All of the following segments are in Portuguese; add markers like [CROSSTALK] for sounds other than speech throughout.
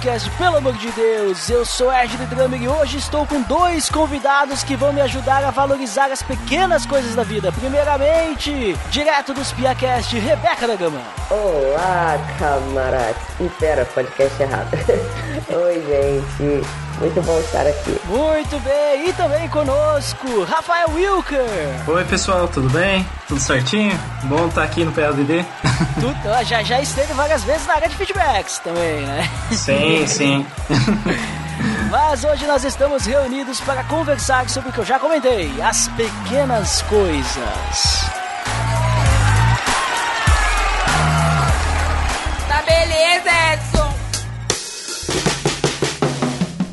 Podcast, pelo amor de Deus, eu sou Ed Drummer e hoje estou com dois convidados que vão me ajudar a valorizar as pequenas coisas da vida. Primeiramente, direto dos Piacast, Rebeca da Gama. Olá, camaradas. Ih, pera, podcast errado. [LAUGHS] Oi, gente. Muito bom estar aqui. Muito bem, e também conosco, Rafael Wilker. Oi pessoal, tudo bem? Tudo certinho? Bom estar aqui no PLDD? Tu, ó, [LAUGHS] já, já esteve várias vezes na área de feedbacks também, né? sim, sim. [LAUGHS] Mas hoje nós estamos reunidos para conversar sobre o que eu já comentei, as pequenas coisas. Tá beleza,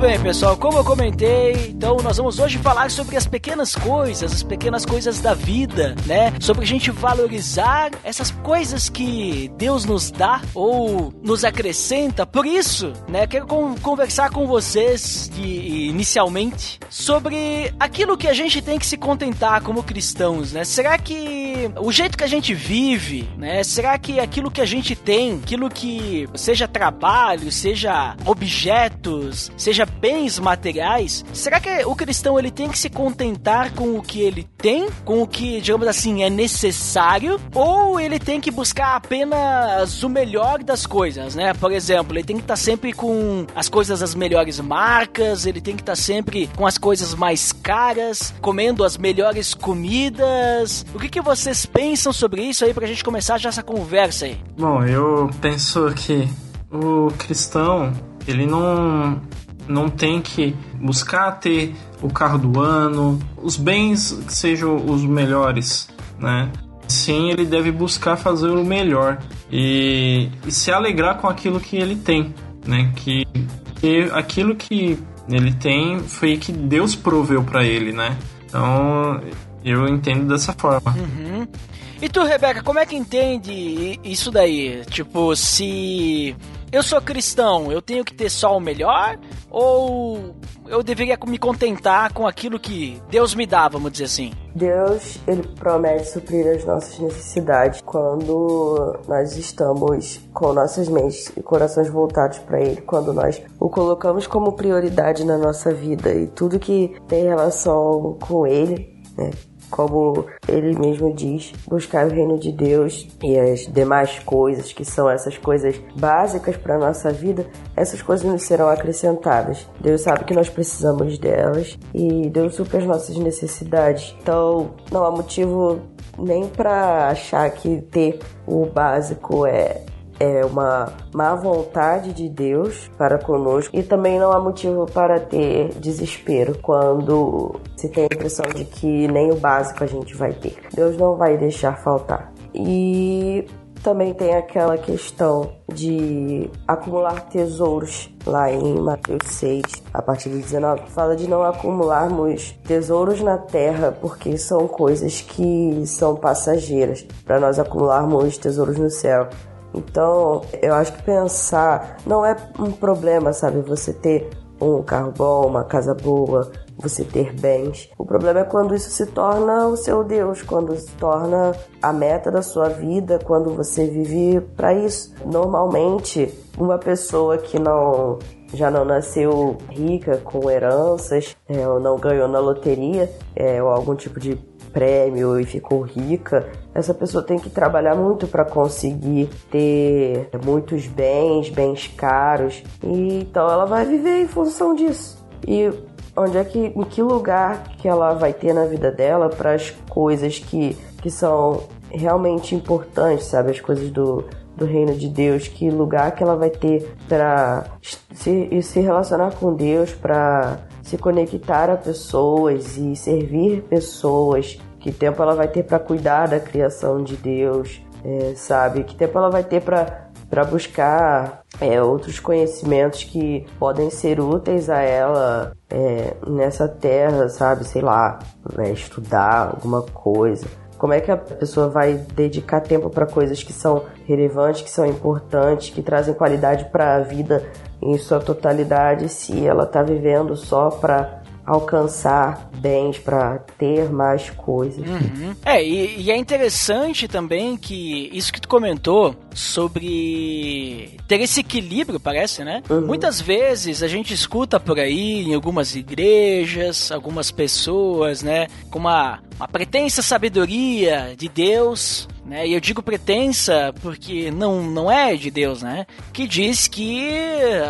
Muito bem, pessoal, como eu comentei, então nós vamos hoje falar sobre as pequenas coisas, as pequenas coisas da vida, né? Sobre a gente valorizar essas coisas que Deus nos dá ou nos acrescenta. Por isso, né, quero con conversar com vocês de, inicialmente sobre aquilo que a gente tem que se contentar como cristãos, né? Será que o jeito que a gente vive, né? Será que aquilo que a gente tem, aquilo que seja trabalho, seja objetos, seja bens materiais, será que o cristão ele tem que se contentar com o que ele tem, com o que, digamos assim, é necessário, ou ele tem que buscar apenas o melhor das coisas, né? Por exemplo, ele tem que estar sempre com as coisas das melhores marcas, ele tem que estar sempre com as coisas mais caras, comendo as melhores comidas. O que, que vocês pensam sobre isso aí pra gente começar já essa conversa aí? Bom, eu penso que o cristão, ele não não tem que buscar ter o carro do ano, os bens que sejam os melhores, né? Sim, ele deve buscar fazer o melhor e, e se alegrar com aquilo que ele tem, né? Que, que aquilo que ele tem foi que Deus proveu para ele, né? Então eu entendo dessa forma. Uhum. E tu, Rebeca, como é que entende isso daí? Tipo, se eu sou cristão, eu tenho que ter só o melhor? Ou eu deveria me contentar com aquilo que Deus me dá, vamos dizer assim? Deus, ele promete suprir as nossas necessidades quando nós estamos com nossas mentes e corações voltados para ele, quando nós o colocamos como prioridade na nossa vida e tudo que tem relação com ele, né? Como ele mesmo diz, buscar o reino de Deus e as demais coisas que são essas coisas básicas para nossa vida, essas coisas nos serão acrescentadas. Deus sabe que nós precisamos delas e Deus supre as nossas necessidades. Então, não há motivo nem para achar que ter o básico é é uma má vontade de Deus para conosco e também não há motivo para ter desespero quando se tem a impressão de que nem o básico a gente vai ter. Deus não vai deixar faltar. E também tem aquela questão de acumular tesouros lá em Mateus 6, a partir do 19, fala de não acumularmos tesouros na terra, porque são coisas que são passageiras, para nós acumularmos tesouros no céu. Então, eu acho que pensar não é um problema, sabe? Você ter um carro bom, uma casa boa, você ter bens. O problema é quando isso se torna o seu Deus, quando se torna a meta da sua vida, quando você vive para isso. Normalmente, uma pessoa que não já não nasceu rica com heranças, é, ou não ganhou na loteria, é, ou algum tipo de prêmio e ficou rica, essa pessoa tem que trabalhar muito para conseguir ter muitos bens, bens caros, e então ela vai viver em função disso. E onde é que, em que lugar que ela vai ter na vida dela para as coisas que, que são realmente importantes, sabe? As coisas do, do reino de Deus, que lugar que ela vai ter para se, se relacionar com Deus, para se conectar a pessoas e servir pessoas, que tempo ela vai ter para cuidar da criação de Deus, é, sabe? Que tempo ela vai ter para buscar é, outros conhecimentos que podem ser úteis a ela é, nessa terra, sabe? Sei lá, né? estudar alguma coisa. Como é que a pessoa vai dedicar tempo para coisas que são relevantes, que são importantes, que trazem qualidade para a vida em sua totalidade, se ela está vivendo só para alcançar bens, para ter mais coisas. Uhum. É, e, e, é interessante também que isso que tu comentou sobre ter esse equilíbrio, parece, né? Uhum. Muitas vezes a gente escuta por aí em algumas igrejas, algumas pessoas, né, com uma, uma pretensa sabedoria de Deus, né? E eu digo pretensa porque não, não é de Deus, né? Que diz que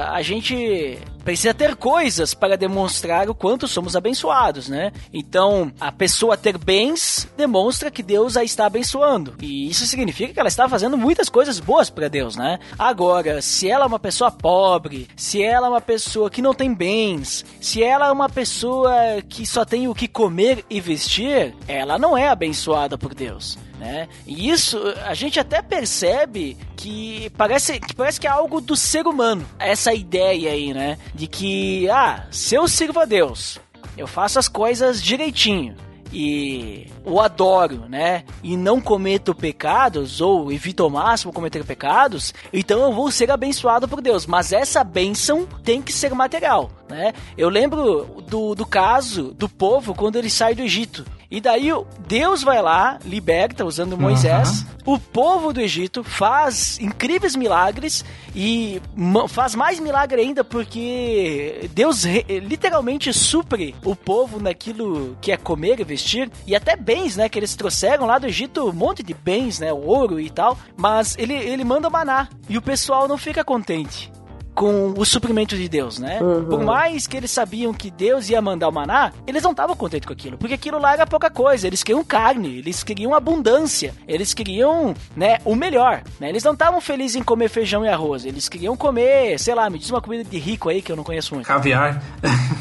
a gente precisa ter coisas para demonstrar o quanto somos abençoados, né? Então, a pessoa ter bens demonstra que Deus a está abençoando. E isso significa que ela está fazendo muitas coisas boas para Deus, né? Agora, se ela é uma pessoa pobre, se ela é uma pessoa que não tem bens, se ela é uma pessoa que só tem o que comer e vestir, ela não é abençoada por Deus né? E isso a gente até percebe que parece que parece que é algo do ser humano. Essa ideia aí, né, de que ah, se eu sirvo a Deus, eu faço as coisas direitinho e o adoro, né? E não cometo pecados, ou evito ao máximo cometer pecados, então eu vou ser abençoado por Deus. Mas essa bênção tem que ser material, né? Eu lembro do, do caso do povo quando ele sai do Egito. E daí Deus vai lá, liberta usando Moisés. Uhum. O povo do Egito faz incríveis milagres e faz mais milagre ainda porque Deus literalmente supre o povo naquilo que é comer e vestir e até bens, né, que eles trouxeram lá do Egito, um monte de bens, né, ouro e tal, mas ele ele manda maná e o pessoal não fica contente com o suprimento de Deus, né? Uhum. Por mais que eles sabiam que Deus ia mandar o maná, eles não estavam contentes com aquilo, porque aquilo lá era pouca coisa. Eles queriam carne, eles queriam abundância, eles queriam, né, o melhor, né? Eles não estavam felizes em comer feijão e arroz, eles queriam comer, sei lá, me diz uma comida de rico aí que eu não conheço muito. Caviar.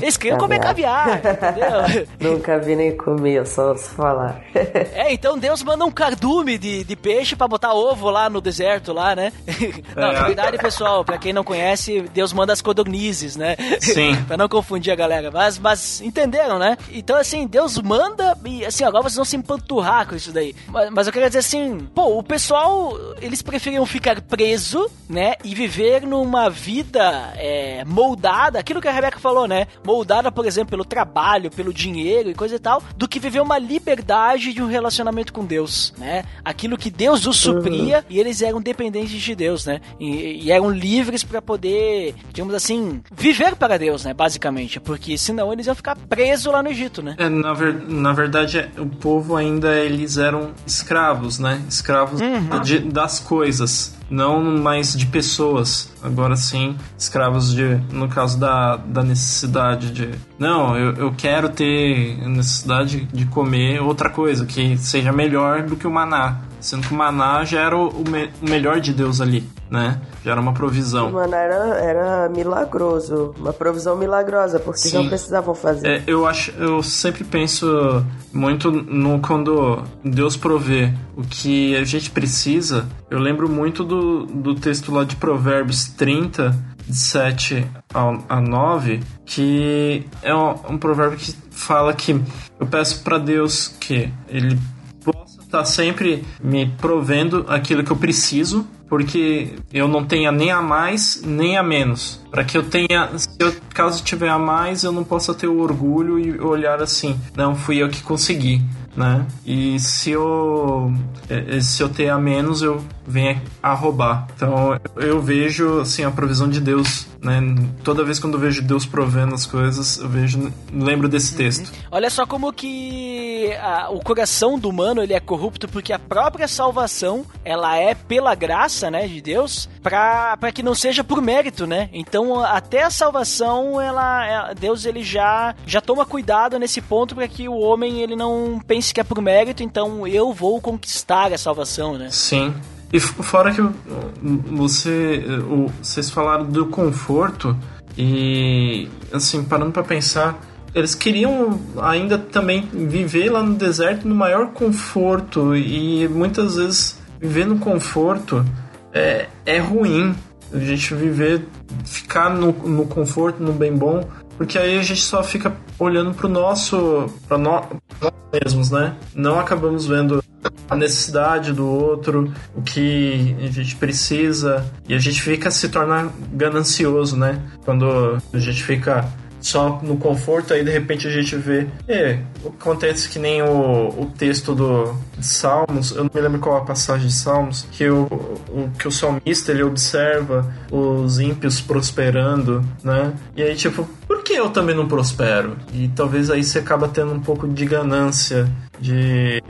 Eles queriam comer caviar, entendeu? [LAUGHS] Nunca vi nem comer, só se falar. [LAUGHS] é, então Deus manda um cardume de, de peixe para botar ovo lá no deserto lá, né? [LAUGHS] não, é. na verdade, pessoal, para quem não conhece, Deus manda as codornizes, né? Sim. [LAUGHS] pra não confundir a galera. Mas, mas entenderam, né? Então, assim, Deus manda e, assim, agora vocês vão se empanturrar com isso daí. Mas, mas eu queria dizer assim, pô, o pessoal, eles preferiam ficar preso, né? E viver numa vida é, moldada, aquilo que a Rebeca falou, né? Moldada, por exemplo, pelo trabalho, pelo dinheiro e coisa e tal, do que viver uma liberdade de um relacionamento com Deus, né? Aquilo que Deus os supria uhum. e eles eram dependentes de Deus, né? E, e eram livres para poder poder, digamos assim, viver para Deus, né? Basicamente. Porque senão eles iam ficar presos lá no Egito, né? É, na, ver, na verdade, o povo ainda eles eram escravos, né? Escravos uhum. de, das coisas não mais de pessoas. Agora sim, escravos de, no caso da, da necessidade de. Não, eu, eu quero ter necessidade de comer outra coisa que seja melhor do que o maná. Sendo que o maná já era o, me, o melhor de Deus ali, né? Já era uma provisão. O maná era, era milagroso, uma provisão milagrosa, porque Sim. não precisavam fazer. É, eu acho, eu sempre penso muito no quando Deus provê o que a gente precisa. Eu lembro muito do, do texto lá de Provérbios 30, de 7 a 9, que é um, um provérbio que fala que eu peço para Deus que ele tá sempre me provendo aquilo que eu preciso, porque eu não tenha nem a mais nem a menos. Para que eu tenha, se eu, caso tiver a mais, eu não possa ter o orgulho e olhar assim, não fui eu que consegui né? E se eu se eu ter a menos, eu venho a roubar. Então eu vejo assim a provisão de Deus, né? Toda vez quando eu vejo Deus provendo as coisas, eu vejo lembro desse texto. Uhum. Olha só como que a, o coração do humano ele é corrupto porque a própria salvação ela é pela graça, né, de Deus, para que não seja por mérito, né? Então Então, até a salvação, ela, ela- Deus ele já já toma cuidado nesse ponto para que o homem ele não pense que é por mérito, então eu vou conquistar a salvação, né? Sim. E fora que uh, você, uh, vocês falaram do conforto e assim, parando pra pensar, eles queriam ainda também viver lá no deserto no maior conforto e muitas vezes viver no conforto é, é ruim. A gente viver, ficar no, no conforto, no bem bom, porque aí a gente só fica olhando pro nosso, para nós mesmos, né? Não acabamos vendo a necessidade do outro, o que a gente precisa, e a gente fica se torna ganancioso, né? Quando a gente fica só no conforto, aí de repente a gente vê. É, acontece que nem o, o texto do de Salmos, eu não me lembro qual a passagem de Salmos, que o, o, que o salmista ele observa os ímpios prosperando, né? E aí, tipo, que eu também não prospero? E talvez aí você acaba tendo um pouco de ganância de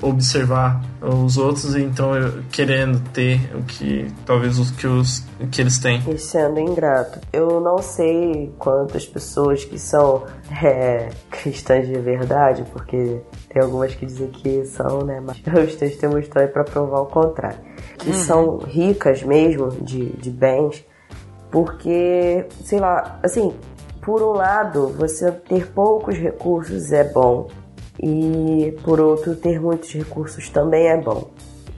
observar os outros e então eu- querendo ter o que talvez os que os o que eles têm. E sendo ingrato. Eu não sei quantas pessoas que são [LAUGHS] é, cristãs de verdade, porque tem algumas que dizem que são, né? Mas [LAUGHS] os testemunhos estão aí pra provar o contrário. Que são ricas mesmo de, de bens, porque, sei lá, assim, por um lado, você ter poucos recursos é bom, e por outro, ter muitos recursos também é bom.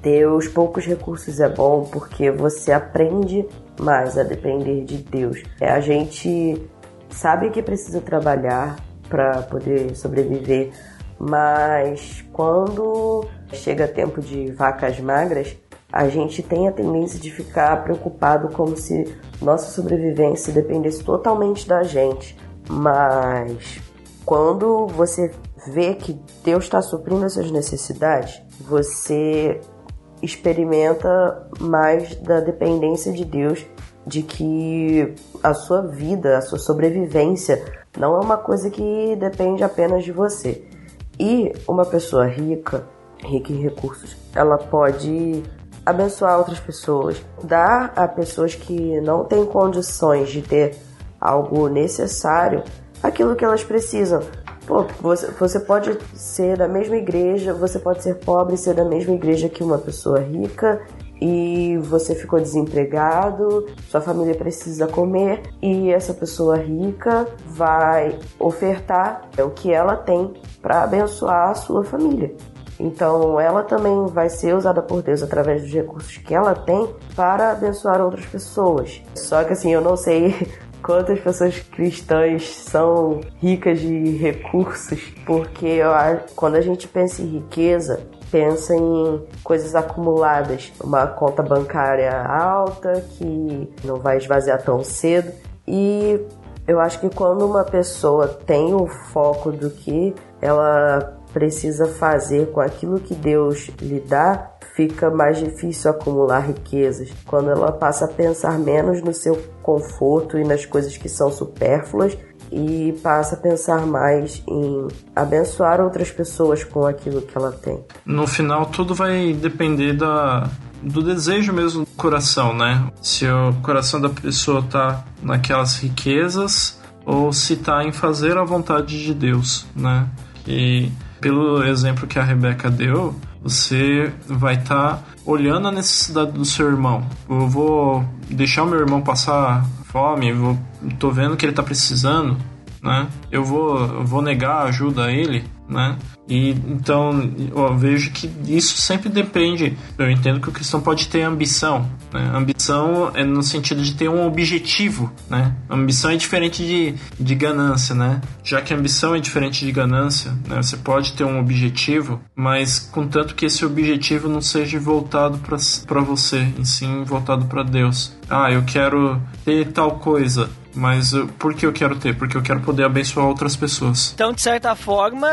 Ter os poucos recursos é bom porque você aprende mais a depender de Deus. É, a gente sabe que precisa trabalhar para poder sobreviver, mas quando chega tempo de vacas magras, a gente tem a tendência de ficar preocupado como se nossa sobrevivência dependesse totalmente da gente. Mas quando você vê que Deus está suprindo as suas necessidades, você experimenta mais da dependência de Deus, de que a sua vida, a sua sobrevivência não é uma coisa que depende apenas de você. E uma pessoa rica, rica em recursos, ela pode abençoar outras pessoas, dar a pessoas que não têm condições de ter algo necessário aquilo que elas precisam. Pô, você, você pode ser da mesma igreja, você pode ser pobre e ser da mesma igreja que uma pessoa rica e você ficou desempregado, sua família precisa comer e essa pessoa rica vai ofertar o que ela tem para abençoar a sua família. Então, ela também vai ser usada por Deus através dos recursos que ela tem para abençoar outras pessoas. Só que assim, eu não sei [LAUGHS] quantas pessoas cristãs são ricas de recursos, porque quando a gente pensa em riqueza, pensa em coisas acumuladas, uma conta bancária alta que não vai esvaziar tão cedo e eu acho que quando uma pessoa tem o foco do que ela precisa fazer com aquilo que Deus lhe dá, fica mais difícil acumular riquezas. Quando ela passa a pensar menos no seu conforto e nas coisas que são supérfluas e passa a pensar mais em abençoar outras pessoas com aquilo que ela tem. No final, tudo vai depender da, do desejo mesmo do coração, né? Se o coração da pessoa tá naquelas riquezas ou se tá em fazer a vontade de Deus, né? E pelo exemplo que a Rebeca deu, você vai estar olhando a necessidade do seu irmão. Eu vou deixar o meu irmão passar fome, vou, tô vendo que ele tá precisando, né? Eu vou, eu vou negar ajuda a ele, né? E então eu vejo que isso sempre depende. Eu entendo que o cristão pode ter ambição, né? Ambição é no sentido de ter um objetivo, né? Ambição é diferente de, de ganância, né? Já que ambição é diferente de ganância, né? Você pode ter um objetivo, mas contanto que esse objetivo não seja voltado para você, e sim voltado para Deus. Ah, eu quero ter tal coisa, mas eu- por que eu quero ter? Porque eu quero poder abençoar outras pessoas. Então, de certa forma,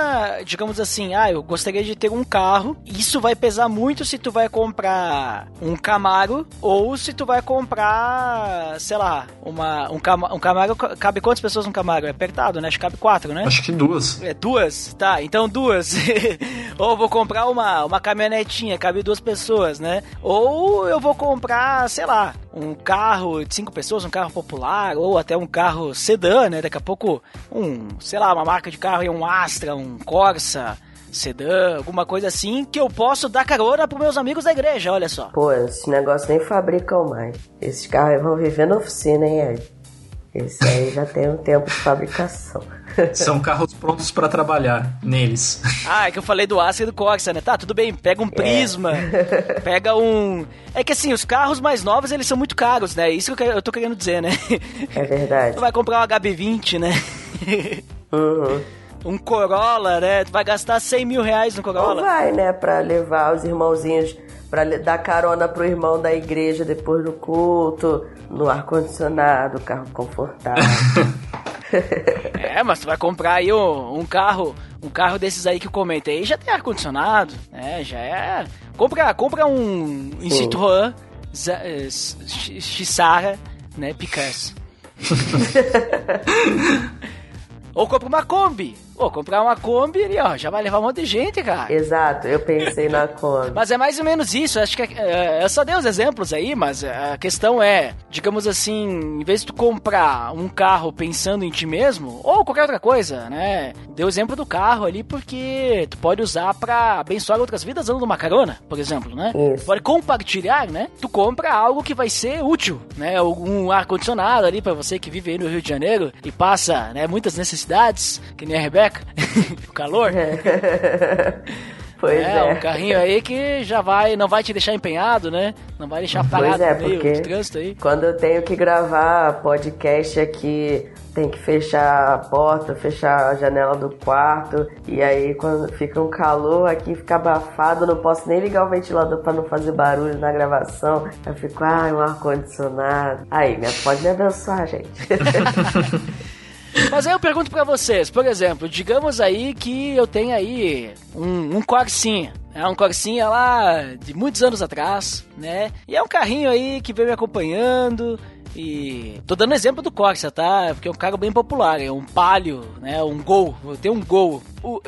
digamos assim, ah, eu gostaria de ter um carro. Isso vai pesar muito se tu vai comprar um Camaro ou se tu vai comprar, sei lá, uma, um, Cama- um Camaro. Cabe quantas pessoas no Camaro? É apertado, né? Acho que cabe quatro, né? Acho que duas. É duas? Tá, então duas. [LAUGHS] Ou vou comprar uma, uma caminhonetinha, cabe duas pessoas, né? Ou eu vou comprar, sei lá, um carro de cinco pessoas, um carro popular, ou até um carro sedã, né? Daqui a pouco, um, sei lá, uma marca de carro, um Astra, um Corsa, sedã, alguma coisa assim, que eu posso dar carona pros meus amigos da igreja, olha só. Pô, esses negócios nem fabricam mais. Esses carros vão viver na oficina, hein, Ed? Esse aí já tem um tempo de fabricação. [LAUGHS] São carros prontos para trabalhar neles. Ah, é que eu falei do Astra e do Corsa, né? Tá, tudo bem, pega um Prisma, é. [LAUGHS] pega um... É que assim, os carros mais novos, eles são muito caros, né? Isso que eu tô querendo dizer, né? É verdade. Tu vai comprar um HB20, né? Uhum. Um Corolla, né? Tu vai gastar 100 mil reais no Corolla. Ou vai, né? Pra levar os irmãozinhos para dar carona pro irmão da igreja depois do culto, no ar-condicionado, carro confortável. [LAUGHS] é, mas tu vai comprar aí um, um, carro, um carro desses aí que eu comentei, já tem ar-condicionado, né? Já é. Compra, compra um, um Citroën Xara, né? Picasso. [LAUGHS] Ou compra uma Kombi. Pô, comprar uma Kombi ali, ó, já vai levar um monte de gente, cara. Exato, eu pensei na Kombi. Mas é mais ou menos isso, acho que é, é, eu só dei os exemplos aí, mas a questão é, digamos assim, em vez de tu comprar um carro pensando em ti mesmo, ou qualquer outra coisa, né? Deu o exemplo do carro ali porque tu pode usar para abençoar outras vidas dando uma carona, por exemplo, né? Isso. Pode compartilhar, né? Tu compra algo que vai ser útil, né? Um ar-condicionado ali para você que vive aí no Rio de Janeiro e passa, né, muitas necessidades, que nem a Rebeca [LAUGHS] o calor. [LAUGHS] Pois é, é, um carrinho aí que já vai, não vai te deixar empenhado, né? Não vai deixar parado é, no meio do trânsito aí. Quando eu tenho que gravar podcast aqui, tem que fechar a porta, fechar a janela do quarto, e aí quando fica um calor aqui, fica abafado, não posso nem ligar o ventilador para não fazer barulho na gravação. Eu fico, ah, um ar-condicionado. Aí, pode me abençoar, gente. [LAUGHS] Mas aí eu pergunto para vocês, por exemplo, digamos aí que eu tenho aí um, um Corsinha. É um Corsinha lá de muitos anos atrás, né? E é um carrinho aí que vem me acompanhando, e tô dando exemplo do Corsa, tá? Porque é um carro bem popular, é um Palio, né? Um Gol. Eu tenho um Gol.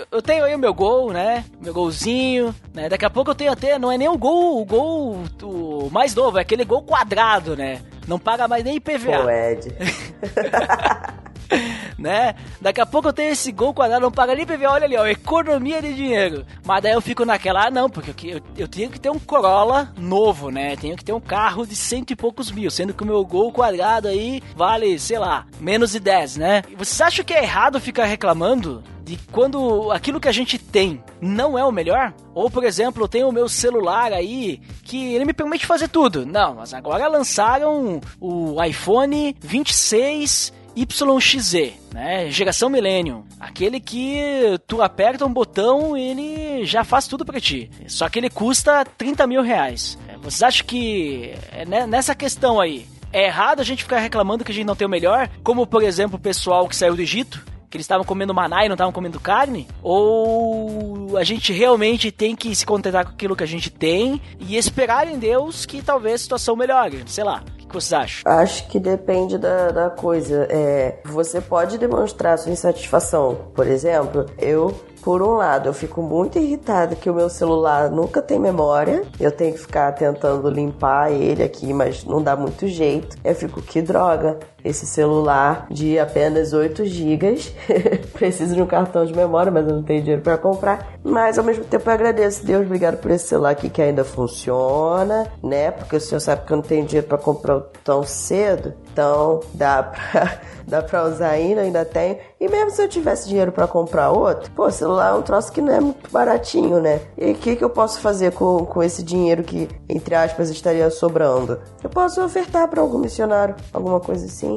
eu tenho aí o meu Gol, né? Meu Golzinho, né? Daqui a pouco eu tenho até, não é nem o Gol, o Gol o mais novo, é aquele Gol quadrado, né? Não paga mais nem IPVA. Pô, Ed. [LAUGHS] [LAUGHS] né? Daqui a pouco eu tenho esse gol quadrado, não paga nem PVA, olha ali, ó, economia de dinheiro. Mas daí eu fico naquela, ah, não, porque eu, eu, tenho que ter um Corolla novo, né? Tenho que ter um carro de cento e poucos mil, sendo que o meu gol quadrado aí vale, sei lá, menos de 10, né? Você acha que é errado ficar reclamando de quando aquilo que a gente tem não é o melhor? Ou, por exemplo, eu tenho o meu celular aí que ele me permite fazer tudo. Não, mas agora lançaram o iPhone 26 YXZ, né? Geração Millennium. Aquele que tu aperta um botão e ele já faz tudo para ti. Só que ele custa 30 mil reais. É, vocês acham que é, né, nessa questão aí é errado a gente ficar reclamando que a gente não tem o melhor? Como, por exemplo, o pessoal que saiu do Egito, que eles estavam comendo maná e não estavam comendo carne? Ou a gente realmente tem que se contentar com aquilo que a gente tem e esperar em Deus que talvez a situação melhore? Sei lá que vocês acham? Acho que depende da, da coisa. É, você pode demonstrar sua insatisfação. Por exemplo, eu por um lado, eu fico muito irritada que o meu celular nunca tem memória. Eu tenho que ficar tentando limpar ele aqui, mas não dá muito jeito. Eu fico, que droga, esse celular de apenas 8 GB. [LAUGHS] Preciso de um cartão de memória, mas eu não tenho dinheiro para comprar. Mas ao mesmo tempo eu agradeço. Deus, obrigado por esse celular aqui que ainda funciona, né? Porque o senhor sabe que eu não tenho dinheiro para comprar tão cedo. Então dá pra [LAUGHS] dá pra usar ainda, ainda tenho. E mesmo se eu tivesse dinheiro para comprar outro, pô, celular é um troço que não é muito baratinho, né? E o que, que eu posso fazer com, com esse dinheiro que, entre aspas, estaria sobrando? Eu posso ofertar para algum missionário, alguma coisa assim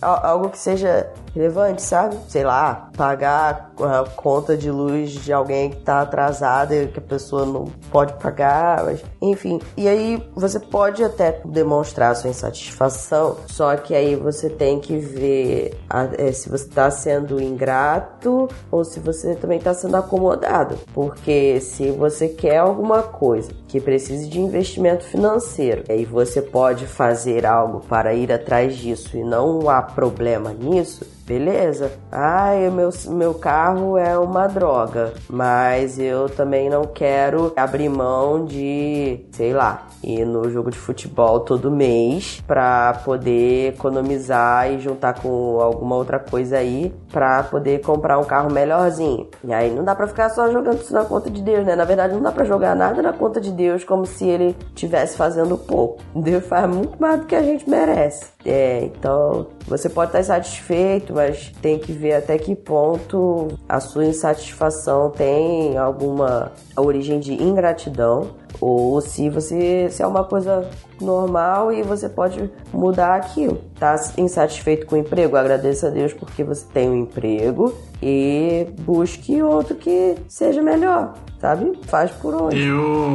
algo que seja relevante, sabe? Sei lá, pagar a conta de luz de alguém que tá atrasada e que a pessoa não pode pagar, mas, enfim. E aí você pode até demonstrar sua insatisfação, só que aí você tem que ver a, é, se você tá sendo ingrato ou se você também tá sendo acomodado. Porque se você quer alguma coisa que precise de investimento financeiro, aí você pode fazer algo para ir atrás disso e não há problema nisso, beleza. Ah, meu, meu carro é uma droga, mas eu também não quero abrir mão de, sei lá, ir no jogo de futebol todo mês para poder economizar e juntar com alguma outra coisa aí para poder comprar um carro melhorzinho. E aí não dá para ficar só jogando isso na conta de Deus, né? Na verdade, não dá para jogar nada na conta de Deus como se ele tivesse fazendo pouco. Deus faz muito mais do que a gente merece. É, então você pode estar insatisfeito, mas tem que ver até que ponto a sua insatisfação tem alguma origem de ingratidão ou se você se é uma coisa normal e você pode mudar aquilo. Tá insatisfeito com o emprego? Agradeça a Deus porque você tem um emprego e busque outro que seja melhor, sabe? Faz por onde. Eu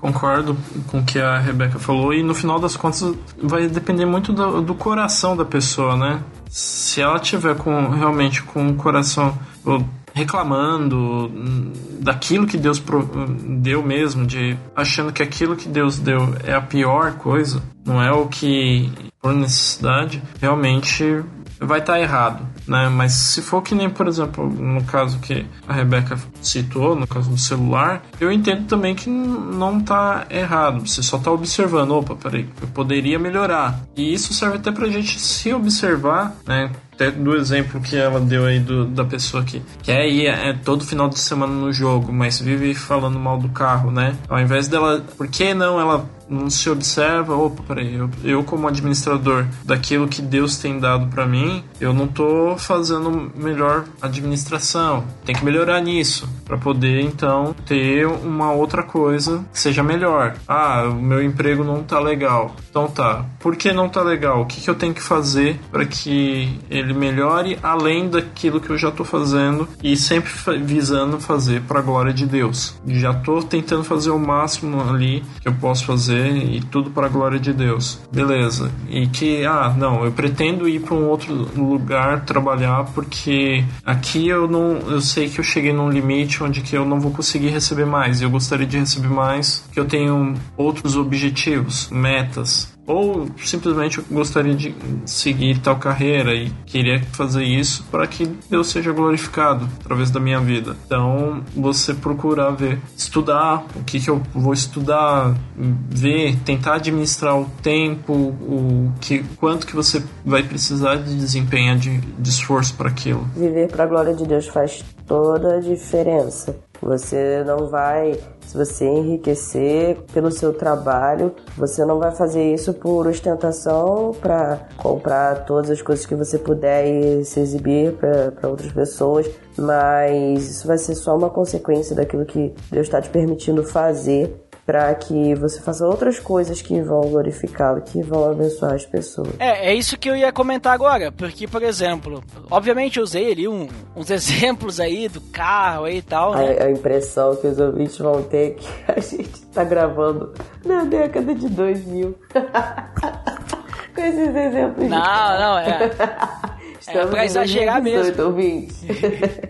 concordo com o que a Rebeca falou e no final das contas vai depender muito do, do coração da pessoa, né? Se ela tiver com realmente com o coração reclamando daquilo que Deus deu mesmo, de achando que aquilo que Deus deu é a pior coisa, não é o que por necessidade, realmente vai estar tá errado, né? Mas se for que nem, por exemplo, no caso que a Rebeca citou, no caso do celular, eu entendo também que não está errado. Você só está observando, opa, peraí, eu poderia melhorar. E isso serve até pra gente se observar, né? até do exemplo que ela deu aí do, da pessoa que quer ir é, todo final de semana no jogo, mas vive falando mal do carro, né? Ao invés dela. Por que não ela não se observa, opa, peraí, eu, eu como administrador daquilo que Deus tem dado para mim, eu não tô fazendo melhor administração. Tem que melhorar nisso para poder então ter uma outra coisa que seja melhor. Ah, o meu emprego não tá legal. Então tá. Por que não tá legal? O que, que eu tenho que fazer para que ele melhore além daquilo que eu já tô fazendo e sempre visando fazer para a glória de Deus. Já tô tentando fazer o máximo ali que eu posso fazer fazer e tudo para a glória de Deus. Beleza. E que, ah, não, eu pretendo ir para um outro lugar trabalhar porque aqui eu não, eu sei que eu cheguei num limite onde que eu não vou conseguir receber mais. Eu gostaria de receber mais, que eu tenho outros objetivos, metas ou simplesmente gostaria de seguir tal carreira e queria fazer isso para que Deus seja glorificado através da minha vida. Então, você procurar ver, estudar o que, que eu vou estudar, ver, tentar administrar o tempo, o que, quanto que você vai precisar de desempenhar de, de esforço para aquilo. Viver para a glória de Deus faz toda a diferença. Você não vai, se você enriquecer pelo seu trabalho, você não vai fazer isso por ostentação para comprar todas as coisas que você puder e se exibir para outras pessoas, mas isso vai ser só uma consequência daquilo que Deus está te permitindo fazer para que você faça outras coisas que vão glorificá-lo, que vão abençoar as pessoas. É, é isso que eu ia comentar agora, porque, por exemplo, obviamente eu usei ali um, uns [LAUGHS] exemplos aí do carro aí e tal, né? a, a, impressão que os ouvintes vão ter é que a gente tá gravando na década de 2000. [LAUGHS] Com esses exemplos. Não, não, é. Estamos [LAUGHS] é pra exagerar 2018, mesmo.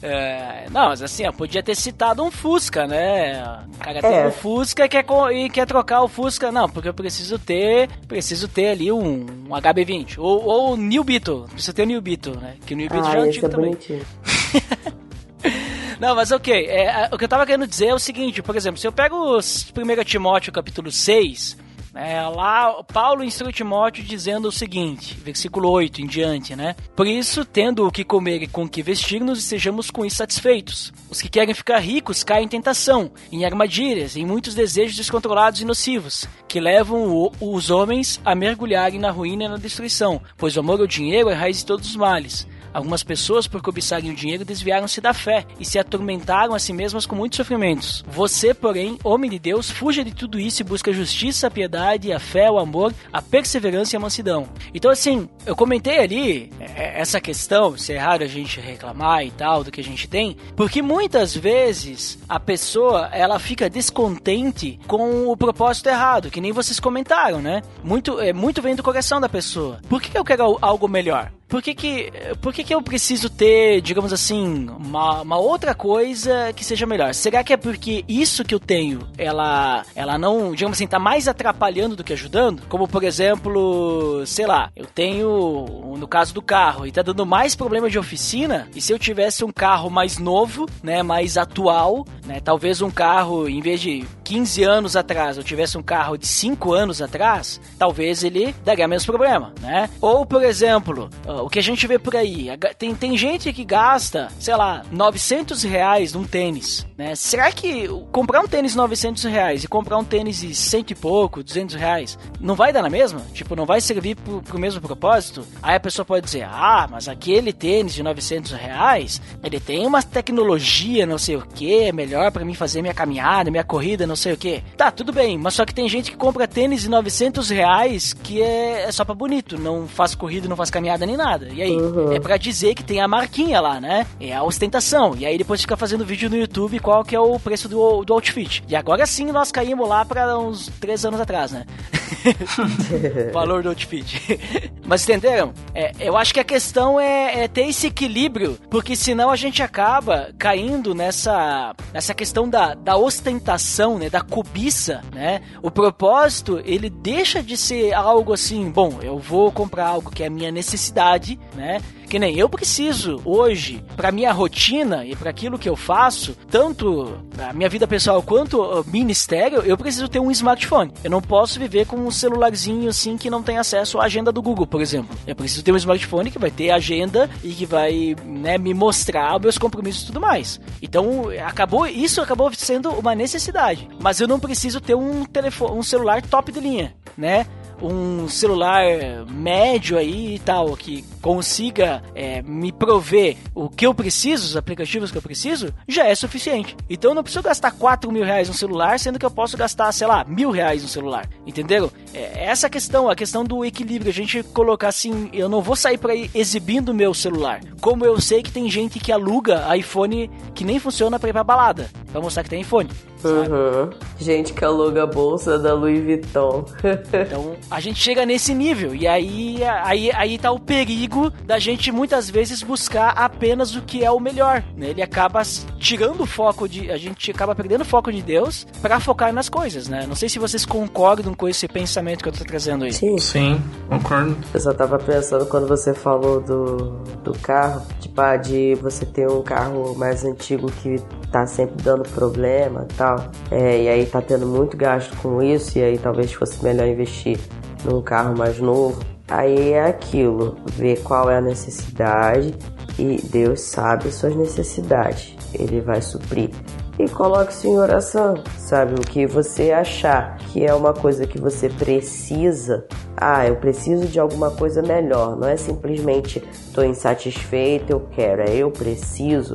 É, não, mas assim, ó, podia ter citado um Fusca, né? O cara tem é. um Fusca e quer, e quer trocar o Fusca. Não, porque eu preciso ter. Preciso ter ali um, um HB20. Ou, ou o New Beetle. Preciso ter o New Beetle, né? Que o New Beetle ah, já é antigo é também. [LAUGHS] Não, mas ok. É, o que eu tava querendo dizer é o seguinte, por exemplo, se eu pego 1 Timóteo capítulo 6, é, lá, Paulo instrui Timóteo dizendo o seguinte, versículo 8 em diante, né? Por isso, tendo o que comer e com o que vestir-nos, sejamos com isso satisfeitos. Os que querem ficar ricos caem em tentação, em armadilhas, em muitos desejos descontrolados e nocivos, que levam o, os homens a mergulharem na ruína e na destruição, pois o amor ao dinheiro é a raiz de todos os males. Algumas pessoas, por cobiçarem o dinheiro, desviaram-se da fé e se atormentaram a si mesmas com muitos sofrimentos. Você, porém, homem de Deus, fuja de tudo isso e busca a justiça, a piedade, a fé, o amor, a perseverança e a mansidão. Então, assim, eu comentei ali é, essa questão, se é raro a gente reclamar e tal do que a gente tem, porque muitas vezes a pessoa ela fica descontente com o propósito errado, que nem vocês comentaram, né? Muito, é, muito vem do coração da pessoa. Por que eu quero algo melhor? Por que que, por que que eu preciso ter, digamos assim, uma, uma outra coisa que seja melhor? Será que é porque isso que eu tenho, ela, ela não, digamos assim, tá mais atrapalhando do que ajudando? Como, por exemplo, sei lá, eu tenho, no caso do carro, e tá dando mais problema de oficina, e se eu tivesse um carro mais novo, né, mais atual, né, talvez um carro, em vez de 15 anos atrás, eu tivesse um carro de 5 anos atrás, talvez ele daria menos problema, né? Ou, por exemplo, o que a gente vê por aí, tem, tem gente que gasta, sei lá, 900 reais num tênis, né? Será que comprar um tênis 900 reais e comprar um tênis de cento e pouco, 200 reais, não vai dar na mesma? Tipo, não vai servir pro, pro mesmo propósito? Aí a pessoa pode dizer, ah, mas aquele tênis de 900 reais, ele tem uma tecnologia, não sei o que, é melhor para mim fazer minha caminhada, minha corrida, não sei o que. Tá, tudo bem, mas só que tem gente que compra tênis de 900 reais que é, é só pra bonito, não faz corrida, não faz caminhada nem nada. E aí? Uhum. É para dizer que tem a marquinha lá, né? É a ostentação. E aí depois fica fazendo vídeo no YouTube qual que é o preço do, do outfit. E agora sim nós caímos lá para uns três anos atrás, né? [LAUGHS] [LAUGHS] Valor do outfit. [LAUGHS] Mas entenderam? É, eu acho que a questão é, é, ter esse equilíbrio, porque senão a gente acaba caindo nessa, nessa questão da, da ostentação, né? Da cobiça, né? O propósito, ele deixa de ser algo assim, bom, eu vou comprar algo que é a minha necessidade, né? Que nem eu preciso hoje, para minha rotina e para aquilo que eu faço, tanto a minha vida pessoal quanto o ministério, eu preciso ter um smartphone. Eu não posso viver com um celularzinho assim que não tem acesso à agenda do Google, por exemplo. Eu preciso ter um smartphone que vai ter agenda e que vai né, me mostrar meus compromissos e tudo mais. Então, acabou isso acabou sendo uma necessidade. Mas eu não preciso ter um telefone, um celular top de linha, né? Um celular médio aí e tal, que consiga é, me prover o que eu preciso, os aplicativos que eu preciso, já é suficiente. Então eu não preciso gastar 4 mil reais no celular, sendo que eu posso gastar, sei lá, mil reais no celular. Entenderam? É, essa questão, a questão do equilíbrio, a gente colocar assim, eu não vou sair para ir exibindo meu celular. Como eu sei que tem gente que aluga iPhone que nem funciona para ir pra balada, pra mostrar que tem iPhone. Uhum. Gente que aluga a bolsa da Louis Vuitton. [LAUGHS] então a gente chega nesse nível e aí, aí, aí tá o perigo da gente muitas vezes buscar apenas o que é o melhor. Né? Ele acaba tirando o foco de. A gente acaba perdendo o foco de Deus para focar nas coisas, né? Não sei se vocês concordam com esse pensamento que eu tô trazendo aí. Sim, Sim concordo. Eu só tava pensando quando você falou do, do carro, tipo, ah, de você ter um carro mais antigo que tá sempre dando problema e tal. É, e aí tá tendo muito gasto com isso, e aí talvez fosse melhor investir num carro mais novo. Aí é aquilo, ver qual é a necessidade e Deus sabe suas necessidades. Ele vai suprir. E coloque-se em oração, sabe? O que você achar que é uma coisa que você precisa. Ah, eu preciso de alguma coisa melhor. Não é simplesmente estou insatisfeito, eu quero. É eu preciso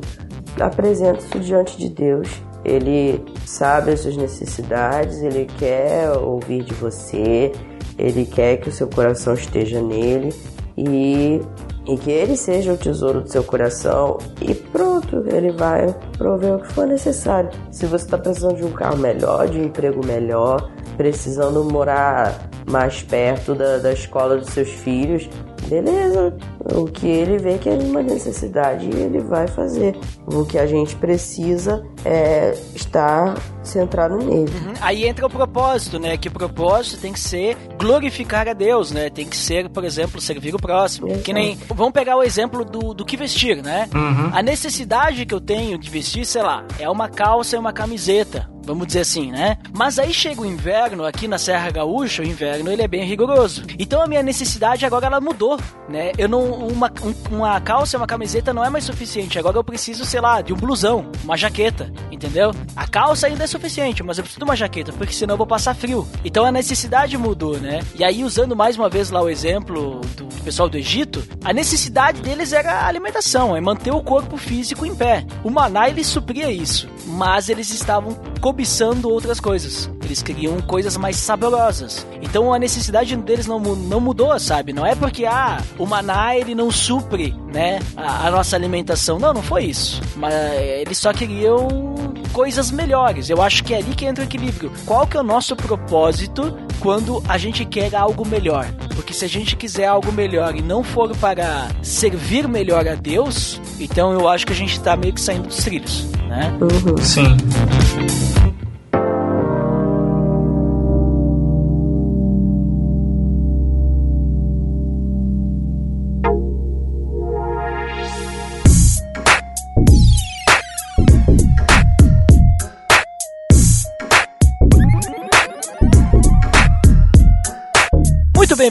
apresenta isso diante de Deus. Ele sabe as suas necessidades, ele quer ouvir de você, ele quer que o seu coração esteja nele e, e que ele seja o tesouro do seu coração e pronto, ele vai prover o que for necessário. Se você está precisando de um carro melhor, de um emprego melhor, precisando morar mais perto da, da escola dos seus filhos, beleza. O que ele vê que é uma necessidade, ele vai fazer. O que a gente precisa é estar centrado nele. Uhum. Aí entra o propósito, né? Que o propósito tem que ser glorificar a Deus, né? Tem que ser, por exemplo, servir o próximo. Exato. Que nem. Vamos pegar o exemplo do, do que vestir, né? Uhum. A necessidade que eu tenho de vestir, sei lá, é uma calça e uma camiseta vamos dizer assim, né? Mas aí chega o inverno, aqui na Serra Gaúcha, o inverno ele é bem rigoroso. Então a minha necessidade agora ela mudou, né? Eu não uma, um, uma calça, uma camiseta não é mais suficiente. Agora eu preciso, sei lá, de um blusão, uma jaqueta, entendeu? A calça ainda é suficiente, mas eu preciso de uma jaqueta, porque senão eu vou passar frio. Então a necessidade mudou, né? E aí usando mais uma vez lá o exemplo do pessoal do Egito, a necessidade deles era a alimentação, é manter o corpo físico em pé. O maná ele supria isso, mas eles estavam cobiçando outras coisas. Eles queriam coisas mais saborosas. Então a necessidade deles não, não mudou, sabe? Não é porque ah, o maná ele não supre, né, a, a nossa alimentação. Não, não foi isso. Mas eles só queriam coisas melhores. Eu acho que é ali que entra o equilíbrio. Qual que é o nosso propósito quando a gente quer algo melhor? Porque se a gente quiser algo melhor e não for para servir melhor a Deus, então eu acho que a gente tá meio que saindo dos trilhos, né? Uhum. Sim.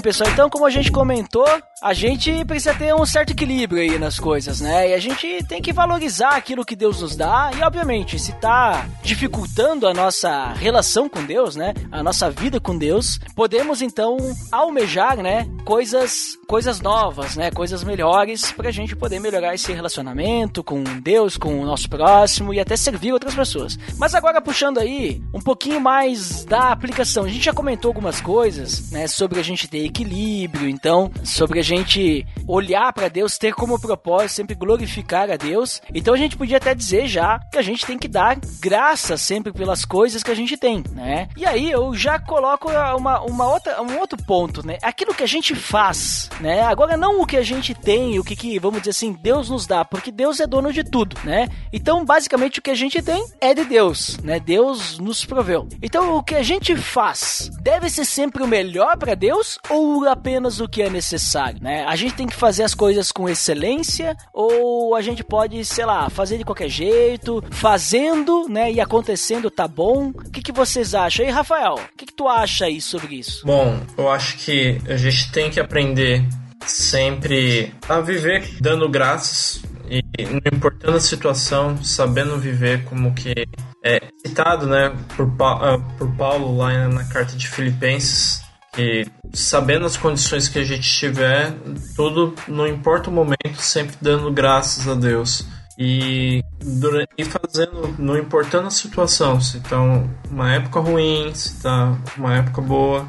Pessoal. Então, como a gente comentou, a gente precisa ter um certo equilíbrio aí nas coisas, né? E a gente tem que valorizar aquilo que Deus nos dá. E, obviamente, se tá dificultando a nossa relação com Deus, né? A nossa vida com Deus, podemos então almejar, né? Coisas, coisas novas, né? Coisas melhores pra gente poder melhorar esse relacionamento com Deus, com o nosso próximo e até servir outras pessoas. Mas agora puxando aí um pouquinho mais da aplicação. A gente já comentou algumas coisas, né? Sobre a gente ter equilíbrio, então, sobre a gente olhar para Deus, ter como propósito sempre glorificar a Deus. Então a gente podia até dizer já que a gente tem que dar graça sempre pelas coisas que a gente tem, né? E aí eu já coloco uma, uma outra, um outro ponto, né? Aquilo que a gente faz, né? Agora não o que a gente tem, o que, que vamos dizer assim, Deus nos dá, porque Deus é dono de tudo, né? Então basicamente o que a gente tem é de Deus, né? Deus nos proveu. Então o que a gente faz deve ser sempre o melhor para Deus ou apenas o que é necessário, né? A gente tem que fazer as coisas com excelência ou a gente pode, sei lá, fazer de qualquer jeito, fazendo, né, e acontecendo tá bom. O que, que vocês acham? E Rafael, o que, que tu acha aí sobre isso? Bom, eu acho que a gente tem que aprender sempre a viver dando graças e não importando a situação, sabendo viver como que é citado, né, por, ah, por Paulo lá na carta de Filipenses, que sabendo as condições que a gente tiver, tudo, não importa o momento, sempre dando graças a Deus. E, durante, e fazendo, não importando a situação, se tá uma época ruim, se tá uma época boa,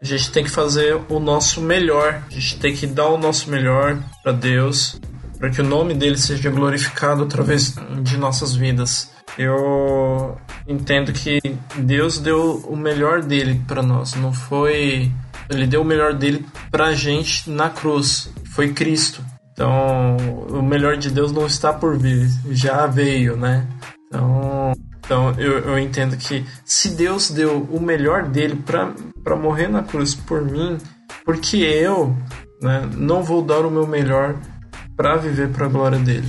a gente tem que fazer o nosso melhor, a gente tem que dar o nosso melhor para Deus, para que o nome dele seja glorificado através de nossas vidas. Eu entendo que Deus deu o melhor dele para nós, não foi. Ele deu o melhor dele pra gente na cruz, foi Cristo. Então, o melhor de Deus não está por vir, já veio, né? Então, então eu, eu entendo que se Deus deu o melhor dele para morrer na cruz por mim, porque eu né, não vou dar o meu melhor para viver para a glória dele.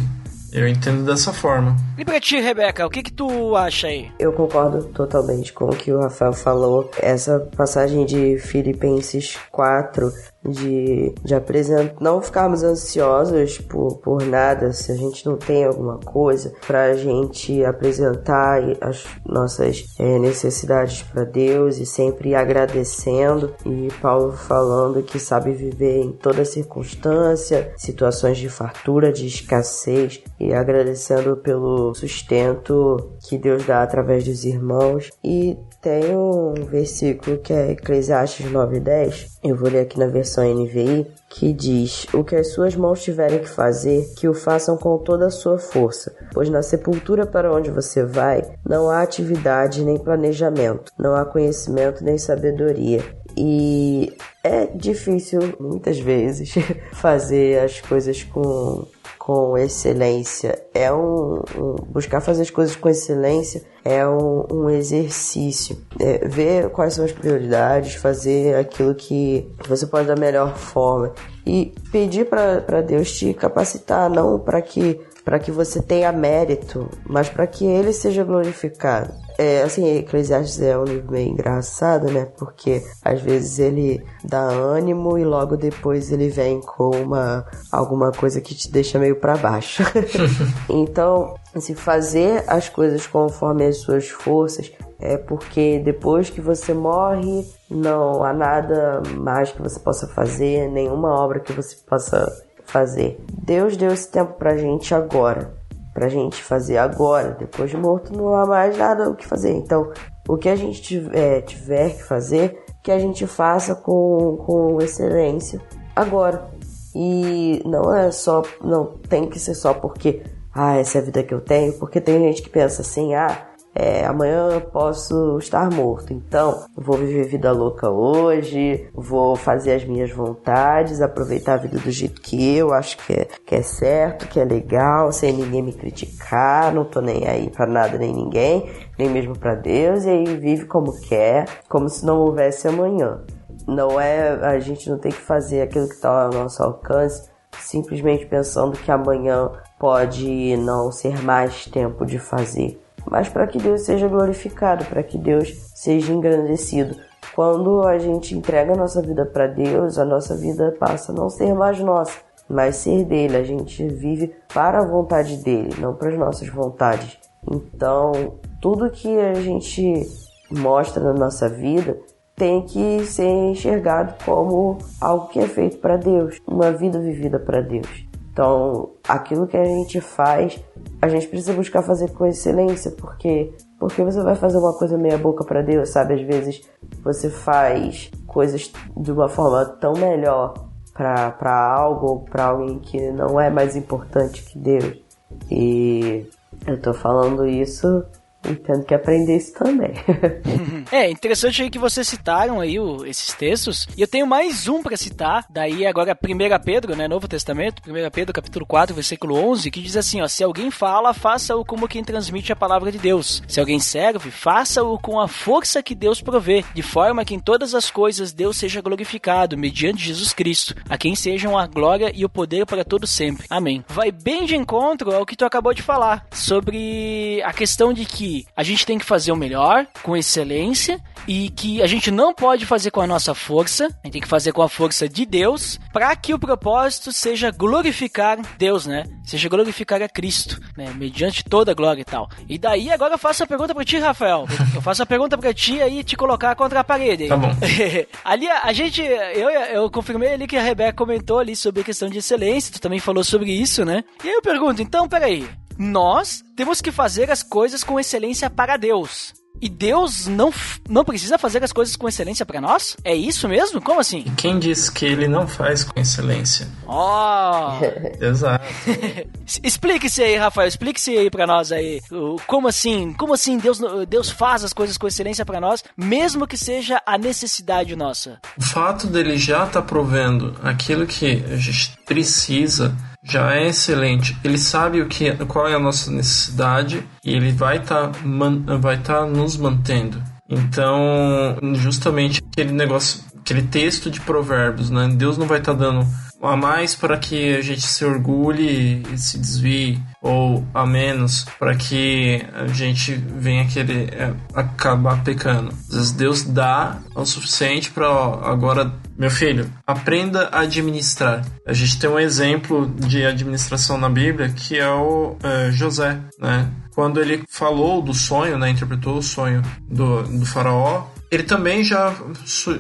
Eu entendo dessa forma. E pra ti, Rebeca, o que que tu acha aí? Eu concordo totalmente com o que o Rafael falou. Essa passagem de Filipenses 4, de, de apresentar, não ficarmos ansiosos por, por nada, se a gente não tem alguma coisa, pra gente apresentar as nossas é, necessidades para Deus e sempre agradecendo. E Paulo falando que sabe viver em toda circunstância, situações de fartura, de escassez, e agradecendo pelo sustento que Deus dá através dos irmãos. E tem um versículo que é Eclesiastes 9:10, eu vou ler aqui na versão NVI, que diz: O que as suas mãos tiverem que fazer, que o façam com toda a sua força, pois na sepultura para onde você vai, não há atividade nem planejamento, não há conhecimento nem sabedoria. E é difícil muitas vezes [LAUGHS] fazer as coisas com com excelência. É um, um, buscar fazer as coisas com excelência é um, um exercício. É, ver quais são as prioridades fazer aquilo que você pode da melhor forma. E pedir para Deus te capacitar não para que para que você tenha mérito mas para que Ele seja glorificado é, assim, Eclesiastes é um livro meio engraçado, né? Porque às vezes ele dá ânimo e logo depois ele vem com uma alguma coisa que te deixa meio para baixo. [LAUGHS] então, se fazer as coisas conforme as suas forças é porque depois que você morre, não há nada mais que você possa fazer, nenhuma obra que você possa fazer. Deus deu esse tempo pra gente agora pra gente fazer agora, depois de morto, não há mais nada o que fazer. Então, o que a gente tiver, tiver que fazer, que a gente faça com, com excelência agora. E não é só, não tem que ser só porque, ah, essa é a vida que eu tenho, porque tem gente que pensa assim, ah, é, amanhã eu posso estar morto. Então, vou viver vida louca hoje, vou fazer as minhas vontades, aproveitar a vida do jeito que eu acho que é, que é certo, que é legal, sem ninguém me criticar, não tô nem aí pra nada nem ninguém, nem mesmo para Deus, e aí vive como quer, como se não houvesse amanhã. Não é, a gente não tem que fazer aquilo que está ao nosso alcance simplesmente pensando que amanhã pode não ser mais tempo de fazer, mas para que Deus seja glorificado, para que Deus seja engrandecido. Quando a gente entrega a nossa vida para Deus, a nossa vida passa a não ser mais nossa, mas ser dele. A gente vive para a vontade dele, não para as nossas vontades. Então, tudo que a gente mostra na nossa vida tem que ser enxergado como algo que é feito para Deus, uma vida vivida para Deus. Então, aquilo que a gente faz, a gente precisa buscar fazer com excelência, porque porque você vai fazer uma coisa meia boca para Deus, sabe? Às vezes você faz coisas de uma forma tão melhor para algo ou para alguém que não é mais importante que Deus. E eu tô falando isso Entendo que aprender isso também. [LAUGHS] é, interessante aí que vocês citaram aí o, esses textos. E eu tenho mais um para citar. Daí agora 1 Pedro, né? Novo Testamento, 1 Pedro capítulo 4, versículo 11, que diz assim, ó. Se alguém fala, faça-o como quem transmite a palavra de Deus. Se alguém serve, faça-o com a força que Deus provê. De forma que em todas as coisas Deus seja glorificado, mediante Jesus Cristo. A quem sejam a glória e o poder para todo sempre. Amém. Vai bem de encontro ao que tu acabou de falar. Sobre a questão de que a gente tem que fazer o melhor, com excelência, e que a gente não pode fazer com a nossa força, a gente tem que fazer com a força de Deus, para que o propósito seja glorificar Deus, né? Seja glorificar a Cristo, né? Mediante toda a glória e tal. E daí agora eu faço a pergunta para ti, Rafael. Eu faço a pergunta para ti aí te colocar contra a parede. Tá bom. [LAUGHS] ali a gente, eu, eu confirmei ali que a Rebeca comentou ali sobre a questão de excelência, tu também falou sobre isso, né? E aí eu pergunto, então, peraí, nós temos que fazer as coisas com excelência para Deus. E Deus não, não precisa fazer as coisas com excelência para nós? É isso mesmo? Como assim? E quem disse que ele não faz com excelência? Oh! [LAUGHS] Exato. [LAUGHS] Explique-se aí, Rafael, explique-se aí para nós aí. Como assim? Como assim Deus, Deus faz as coisas com excelência para nós, mesmo que seja a necessidade nossa? O fato dele já estar tá provendo aquilo que a gente precisa já é excelente. Ele sabe o que, qual é a nossa necessidade e ele vai estar tá, vai tá nos mantendo. Então, justamente aquele negócio, aquele texto de provérbios, né? Deus não vai estar tá dando a mais para que a gente se orgulhe e se desvie, ou a menos para que a gente venha querer é, acabar pecando. Às vezes Deus dá o suficiente para agora, meu filho, aprenda a administrar. A gente tem um exemplo de administração na Bíblia que é o é, José, né? Quando ele falou do sonho, né, interpretou o sonho do, do faraó, ele também já,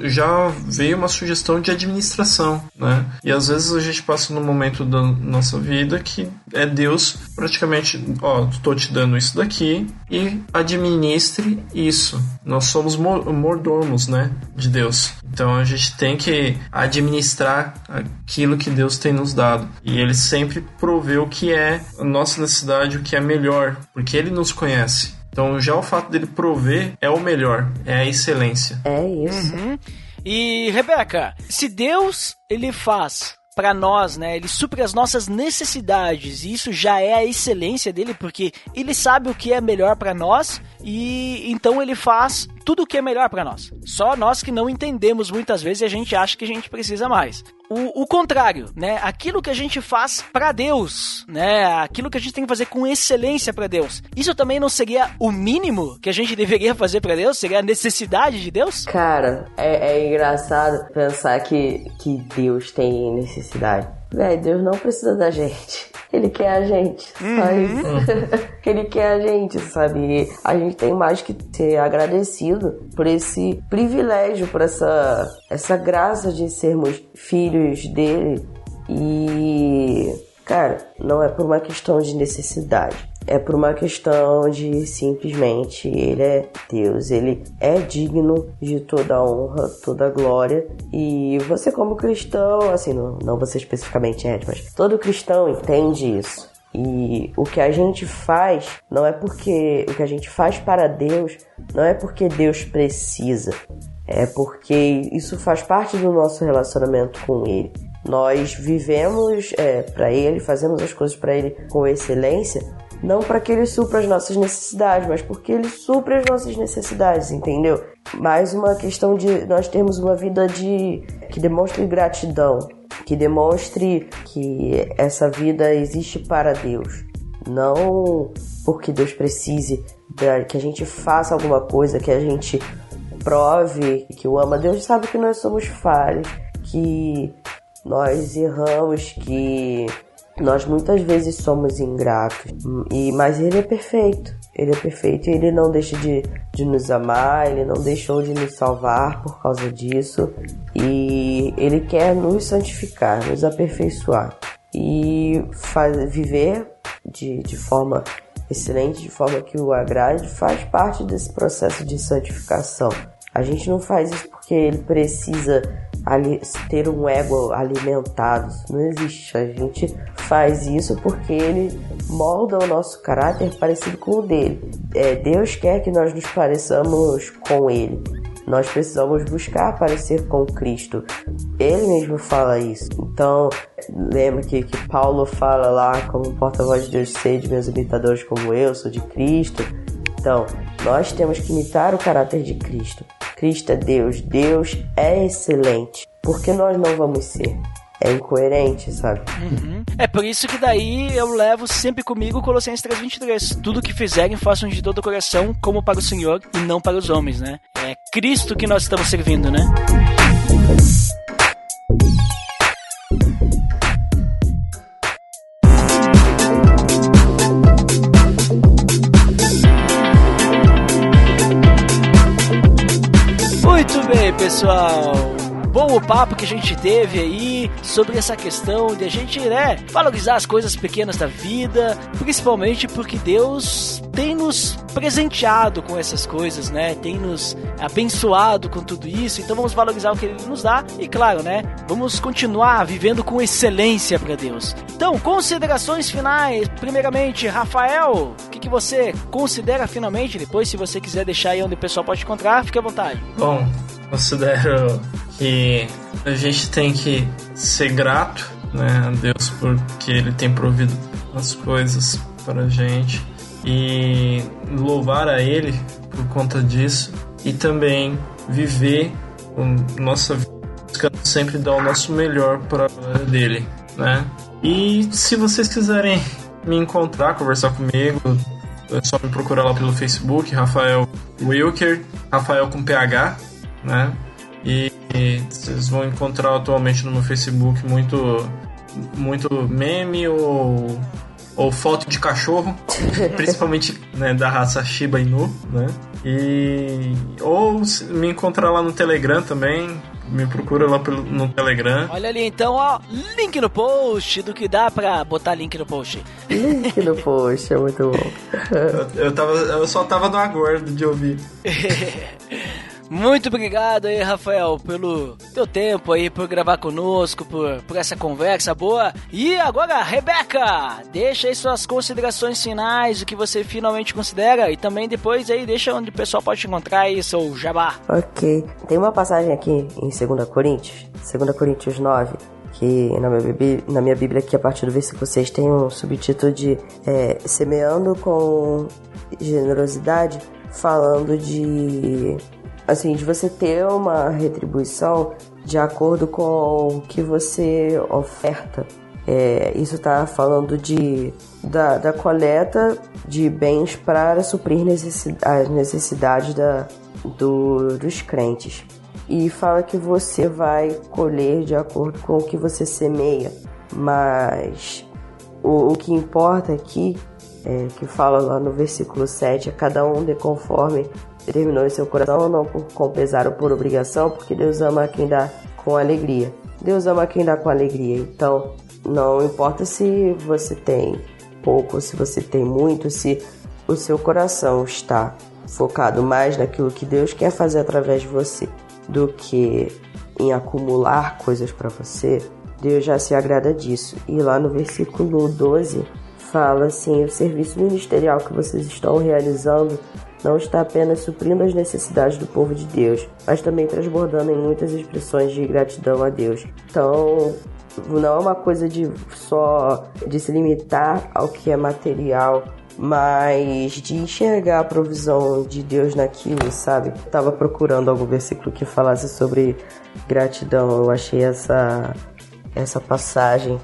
já veio uma sugestão de administração, né? E às vezes a gente passa num momento da nossa vida que é Deus praticamente, ó, estou te dando isso daqui e administre isso. Nós somos mordomos, né, de Deus. Então a gente tem que administrar aquilo que Deus tem nos dado. E ele sempre provê o que é a nossa necessidade, o que é melhor, porque ele nos conhece. Então já o fato dele prover é o melhor, é a excelência. É isso. Uhum. E Rebeca, se Deus ele faz para nós, né? Ele supre as nossas necessidades e isso já é a excelência dele, porque ele sabe o que é melhor para nós e então ele faz tudo o que é melhor para nós. Só nós que não entendemos muitas vezes e a gente acha que a gente precisa mais. O, o contrário, né? Aquilo que a gente faz para Deus, né? Aquilo que a gente tem que fazer com excelência para Deus. Isso também não seria o mínimo que a gente [LAUGHS] deveria fazer para Deus? Seria a necessidade de Deus? Cara, é, é engraçado pensar que, que Deus tem necessidade. Véi, Deus não precisa da gente. Ele quer a gente, só uhum. isso. [LAUGHS] ele quer a gente, sabe? E a gente tem mais que ser agradecido por esse privilégio, por essa, essa graça de sermos filhos dele. E, cara, não é por uma questão de necessidade é por uma questão de simplesmente ele é Deus, ele é digno de toda a honra, toda a glória. E você, como cristão, assim, não, não você especificamente é, mas todo cristão entende isso. E o que a gente faz não é porque o que a gente faz para Deus não é porque Deus precisa, é porque isso faz parte do nosso relacionamento com Ele. Nós vivemos é, para Ele, fazemos as coisas para Ele com excelência, não para que Ele supra as nossas necessidades, mas porque Ele supra as nossas necessidades, entendeu? Mais uma questão de nós termos uma vida de que demonstre gratidão, que demonstre que essa vida existe para Deus, não porque Deus precise que a gente faça alguma coisa, que a gente prove que o ama. Deus sabe que nós somos falhos, que nós erramos, que nós muitas vezes somos ingratos, e mas Ele é perfeito. Ele é perfeito e Ele não deixa de, de nos amar, Ele não deixou de nos salvar por causa disso. E Ele quer nos santificar, nos aperfeiçoar e faz, viver de, de forma excelente, de forma que o agrade, faz parte desse processo de santificação. A gente não faz isso porque ele precisa ali, ter um ego alimentado. Não existe. A gente faz isso porque ele molda o nosso caráter parecido com o dele. É, Deus quer que nós nos pareçamos com ele. Nós precisamos buscar parecer com Cristo. Ele mesmo fala isso. Então, lembra que, que Paulo fala lá, como porta-voz de Deus, sede meus imitadores como eu, sou de Cristo. Então, nós temos que imitar o caráter de Cristo. Cristo é Deus, Deus é excelente. Por que nós não vamos ser? É incoerente, sabe? Uhum. É por isso que daí eu levo sempre comigo Colossenses 3.23. Tudo que fizerem, façam de todo o coração, como para o Senhor e não para os homens, né? É Cristo que nós estamos servindo, né? Pessoal bom o papo que a gente teve aí sobre essa questão de a gente, né, valorizar as coisas pequenas da vida, principalmente porque Deus tem nos presenteado com essas coisas, né? Tem nos abençoado com tudo isso. Então vamos valorizar o que ele nos dá e claro, né, vamos continuar vivendo com excelência para Deus. Então, considerações finais. Primeiramente, Rafael, o que, que você considera finalmente? Depois, se você quiser deixar aí onde o pessoal pode encontrar, fique à vontade. Bom, considero que a gente tem que ser grato né, a Deus porque Ele tem provido as coisas para a gente e louvar a Ele por conta disso e também viver a nossa vida buscando sempre dar o nosso melhor para a dele, né? E se vocês quiserem me encontrar, conversar comigo, é só me procurar lá pelo Facebook, Rafael Wilker, Rafael com PH, né? E, e vocês vão encontrar atualmente no meu Facebook muito, muito meme ou, ou foto de cachorro, [LAUGHS] principalmente né, da raça Shiba Inu, né? E ou me encontrar lá no Telegram também, me procura lá pelo, no Telegram. Olha ali então, ó, link no post do que dá pra botar link no post. Link no post, é muito bom. eu, eu, tava, eu só tava no aguardo de ouvir. [LAUGHS] Muito obrigado aí, Rafael, pelo teu tempo aí, por gravar conosco, por, por essa conversa boa. E agora, Rebeca, deixa aí suas considerações finais, o que você finalmente considera, e também depois aí deixa onde o pessoal pode te encontrar aí, seu jabá. Ok. Tem uma passagem aqui em 2 Coríntios, 2 Coríntios 9, que na minha, Bíblia, na minha Bíblia aqui a partir do versículo 6 tem um subtítulo de é, Semeando com generosidade, falando de assim, de você ter uma retribuição de acordo com o que você oferta. É, isso está falando de, da, da, coleta de bens para suprir necessidade, as necessidades da, do, dos crentes. E fala que você vai colher de acordo com o que você semeia. Mas o, o que importa aqui, é, que fala lá no versículo 7, é cada um de conforme determinou em seu coração, não por, com pesar ou por obrigação, porque Deus ama quem dá com alegria. Deus ama quem dá com alegria. Então, não importa se você tem pouco, se você tem muito, se o seu coração está focado mais naquilo que Deus quer fazer através de você do que em acumular coisas para você, Deus já se agrada disso. E lá no versículo 12 fala assim: o serviço ministerial que vocês estão realizando não está apenas suprindo as necessidades do povo de Deus, mas também transbordando em muitas expressões de gratidão a Deus. Então, não é uma coisa de só de se limitar ao que é material, mas de enxergar a provisão de Deus naquilo, sabe? Tava procurando algum versículo que falasse sobre gratidão. Eu achei essa essa passagem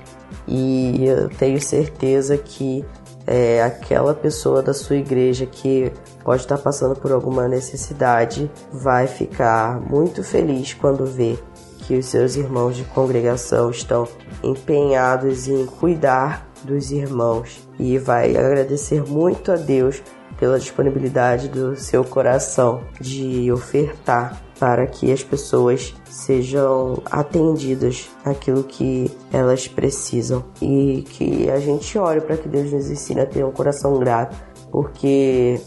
e eu tenho certeza que é, aquela pessoa da sua igreja que pode estar passando por alguma necessidade vai ficar muito feliz quando vê que os seus irmãos de congregação estão empenhados em cuidar dos irmãos. E vai agradecer muito a Deus pela disponibilidade do seu coração de ofertar para que as pessoas sejam atendidas aquilo que elas precisam e que a gente ore para que Deus nos ensine a ter um coração grato, porque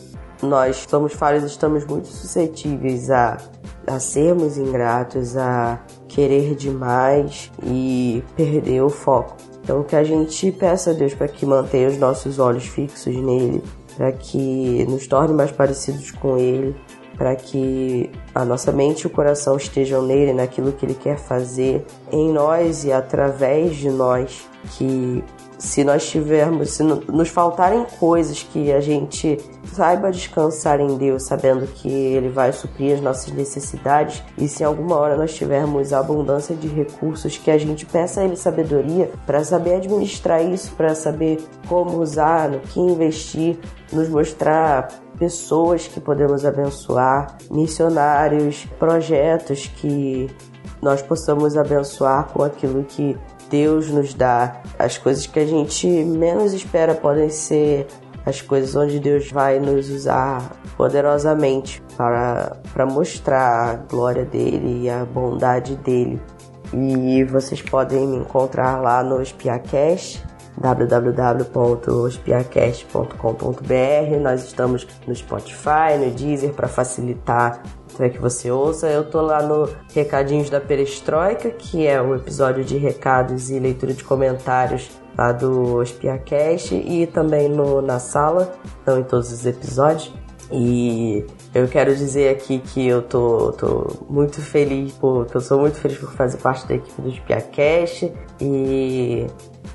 nós somos falhos, estamos muito suscetíveis a, a sermos ingratos, a querer demais e perder o foco. Então que a gente peça a Deus para que mantenha os nossos olhos fixos nele, para que nos torne mais parecidos com ele, para que a nossa mente e o coração estejam nele, naquilo que ele quer fazer em nós e através de nós, que se nós tivermos, se nos faltarem coisas que a gente saiba descansar em Deus, sabendo que Ele vai suprir as nossas necessidades, e se em alguma hora nós tivermos abundância de recursos, que a gente peça a Ele sabedoria para saber administrar isso, para saber como usar, no que investir, nos mostrar pessoas que podemos abençoar, missionários, projetos que nós possamos abençoar com aquilo que Deus nos dá. As coisas que a gente menos espera podem ser as coisas onde Deus vai nos usar poderosamente para, para mostrar a glória dele e a bondade dele. E vocês podem me encontrar lá no Espiacast, www.espiacast.com.br. Nós estamos no Spotify, no Deezer para facilitar para que você ouça. Eu tô lá no Recadinhos da Perestroika, que é o episódio de recados e leitura de comentários lá do Espiacast e também no Na Sala, não em todos os episódios. E eu quero dizer aqui que eu tô, tô muito feliz, por, eu sou muito feliz por fazer parte da equipe do Espiacast e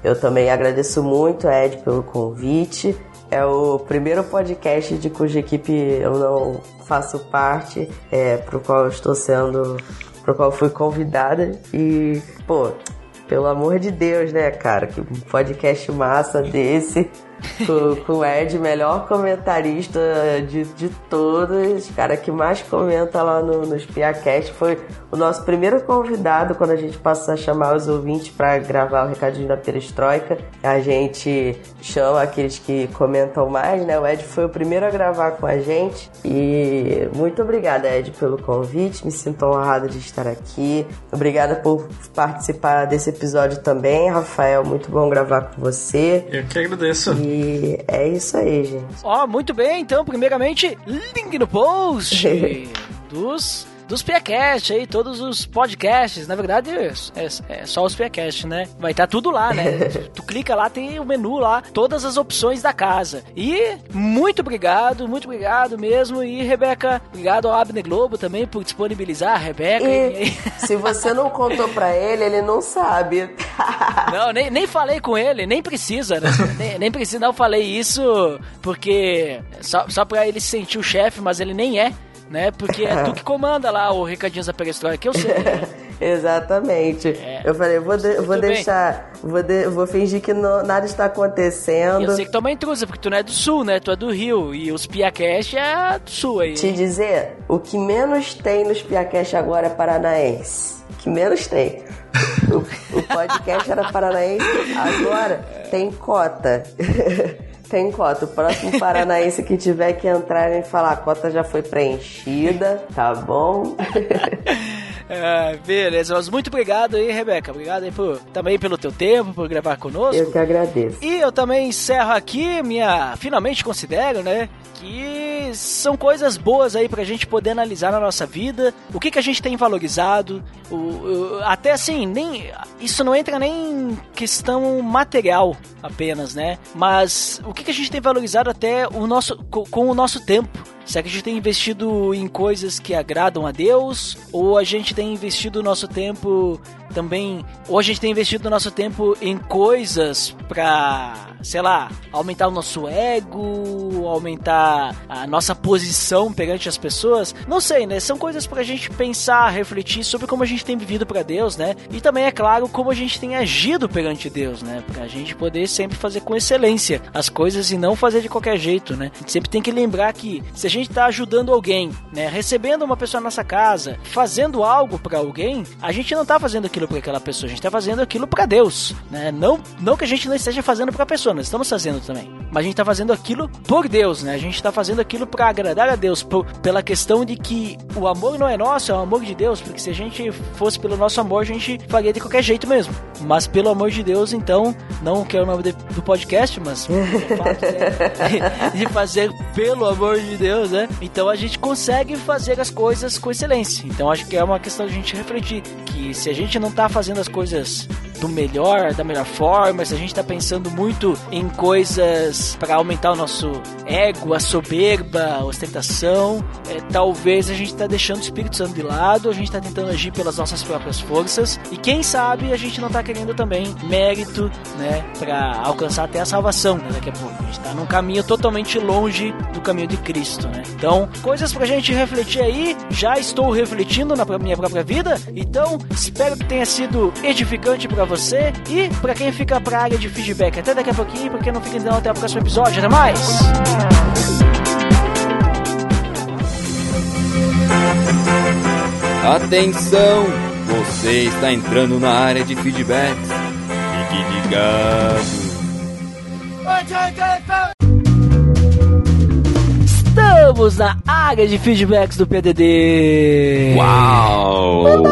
eu também agradeço muito a Ed pelo convite. É o primeiro podcast de cuja equipe eu não faço parte, é, pro qual eu estou sendo, pro qual fui convidada e, pô, pelo amor de Deus, né, cara? Que podcast massa desse com, com o Ed, melhor comentarista de, de todos, cara que mais comenta lá no, no Spiacast. Foi o nosso primeiro convidado quando a gente passou a chamar os ouvintes para gravar o Recadinho da Perestroika. A gente chama aqueles que comentam mais, né? O Ed foi o primeiro a gravar com a gente. E muito obrigada, Ed, pelo convite. Me sinto honrado de estar aqui. Obrigada por participar desse episódio também, Rafael. Muito bom gravar com você. Eu que agradeço. E e é isso aí, gente. Ó, oh, muito bem, então, primeiramente, link no post [LAUGHS] dos dos Piacast aí, todos os podcasts. Na verdade, é, é só os Piacast, né? Vai estar tá tudo lá, né? [LAUGHS] tu, clica lá, tem o menu lá, todas as opções da casa. E muito obrigado, muito obrigado mesmo. E Rebeca, obrigado ao Abner Globo também por disponibilizar a Rebeca. E, e... [LAUGHS] se você não contou pra ele, ele não sabe. [LAUGHS] não, nem, nem falei com ele, nem precisa, né? nem, nem precisa, não falei isso porque só, só pra ele sentir o chefe, mas ele nem é né? Porque é tu que [LAUGHS] comanda lá o Recadinhos da Perestroika, que eu sei. [LAUGHS] Exatamente. É. Eu falei, vou, de, vou deixar, vou, de, vou fingir que não, nada está acontecendo. E eu sei que tu é uma intrusa, porque tu não é do sul, né? Tu é do Rio. E os Piacast é do sul aí. Te dizer, o que menos tem nos Piacast agora é paranaense. O que menos tem. o, o podcast era paranaense, [LAUGHS] agora tem cota. Tem cota. O próximo paranaense que tiver que entrar e falar a cota já foi preenchida, tá bom? [LAUGHS] É, beleza, mas muito obrigado aí, Rebeca. Obrigado aí por, também pelo teu tempo, por gravar conosco. Eu que agradeço. E eu também encerro aqui minha. Finalmente considero, né? Que são coisas boas aí pra gente poder analisar na nossa vida. O que, que a gente tem valorizado. O, o- até assim, nem. Isso não entra nem em questão material apenas, né? Mas o que, que a gente tem valorizado até o nosso, co- com o nosso tempo. Será que a gente tem investido em coisas que agradam a Deus? Ou a gente tem investido o nosso tempo também. Ou a gente tem investido nosso tempo em coisas pra, sei lá, aumentar o nosso ego, aumentar a nossa posição perante as pessoas? Não sei, né? São coisas pra gente pensar, refletir sobre como a gente tem vivido pra Deus, né? E também, é claro, como a gente tem agido perante Deus, né? Pra gente poder sempre fazer com excelência as coisas e não fazer de qualquer jeito, né? A gente sempre tem que lembrar que se a gente tá ajudando alguém, né? Recebendo uma pessoa na nossa casa, fazendo algo pra alguém, a gente não tá fazendo aquilo pra aquela pessoa, a gente tá fazendo aquilo pra Deus, né? Não, não que a gente não esteja fazendo pra pessoa, nós estamos fazendo também. Mas a gente tá fazendo aquilo por Deus, né? A gente tá fazendo aquilo pra agradar a Deus, por- pela questão de que o amor não é nosso, é o amor de Deus, porque se a gente fosse pelo nosso amor, a gente faria de qualquer jeito mesmo. Mas pelo amor de Deus, então, não que é o nome de- do podcast, mas o [LAUGHS] fato né, [LAUGHS] de fazer pelo amor de Deus, né? Então a gente consegue fazer as coisas com excelência. Então acho que é uma questão de a gente refletir que se a gente não tá fazendo as coisas do melhor, da melhor forma, se a gente tá pensando muito em coisas para aumentar o nosso ego, a soberba, a ostentação, é, talvez a gente tá deixando o Espírito Santo de lado, a gente tá tentando agir pelas nossas próprias forças e quem sabe a gente não tá querendo também mérito, né, para alcançar até a salvação né, daqui a pouco. A gente tá num caminho totalmente longe do caminho de Cristo, né? Então, coisas pra gente refletir aí, já estou refletindo na minha própria vida, então espero que tenha sido edificante pra você e pra quem fica pra área de feedback. Até daqui a pouquinho, porque não fica então até o próximo episódio. Até mais! Atenção! Você está entrando na área de feedbacks. Fique ligado. Estamos na área de feedbacks do PDD. Uau!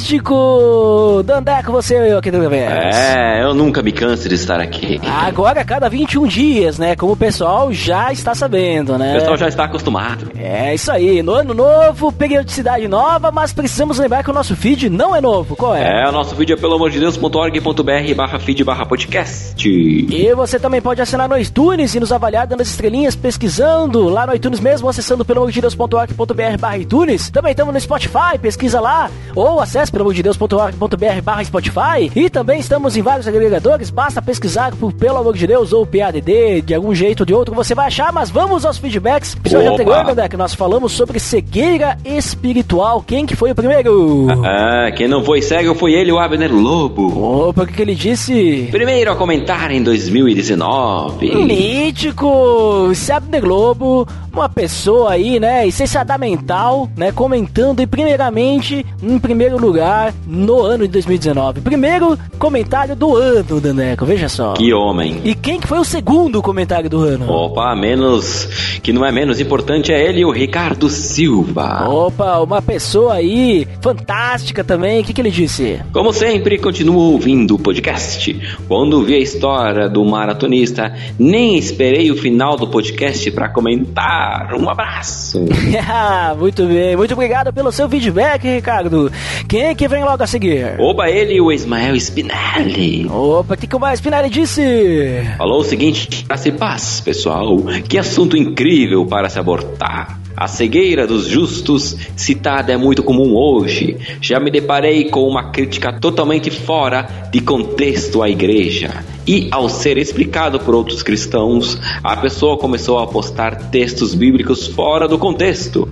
Fantástico! Dandeco, você e eu aqui vez. É, eu nunca me canso de estar aqui. Agora, a cada 21 dias, né? Como o pessoal já está sabendo, né? O pessoal já está acostumado. É isso aí, no ano novo, periodicidade nova, mas precisamos lembrar que o nosso feed não é novo, qual é? É, o nosso vídeo é pelo amor de Deus.org.br barra feed barra podcast. E você também pode assinar no iTunes e nos avaliar dando as estrelinhas, pesquisando lá no iTunes mesmo, acessando pelo amor de Deus.org.br barra iTunes. Também estamos no Spotify, pesquisa lá, ou acesse pelo amor de Deus.org.br barra Spotify. E também estamos em vários agregadores, basta pesquisar por pelo amor de Deus ou PADD, de algum jeito ou de outro você vai achar, mas vamos aos feedbacks. Episódio anterior, né, que nós falamos sobre cegueira espiritual. Quem que foi o primeiro? [LAUGHS] Ah, quem não foi cego foi ele, o Abner Lobo. Opa, o que, que ele disse? Primeiro a comentar em 2019. Mítico! Abner Globo, uma pessoa aí, né, licenciada mental, né, comentando e primeiramente, em primeiro lugar, no ano de 2019. Primeiro comentário do ano, Daneco, veja só. Que homem. E quem que foi o segundo comentário do ano? Opa, menos. Que não é menos importante é ele, o Ricardo Silva. Opa, uma pessoa aí fantástica também. O que, que ele disse? Como sempre, continuo ouvindo o podcast. Quando vi a história do maratonista, nem esperei o final do podcast para comentar. Um abraço. [LAUGHS] muito bem, muito obrigado pelo seu feedback, Ricardo. Quem é que vem logo a seguir? Oba, ele, o Ismael Spinelli. Opa, o que, que o Spinelli disse? Falou o seguinte: graça e paz, pessoal. Que assunto incrível para se abortar. A cegueira dos justos citada é muito comum hoje. Já me deparei com uma crítica totalmente fora de contexto à igreja. E ao ser explicado por outros cristãos, a pessoa começou a postar textos bíblicos fora do contexto.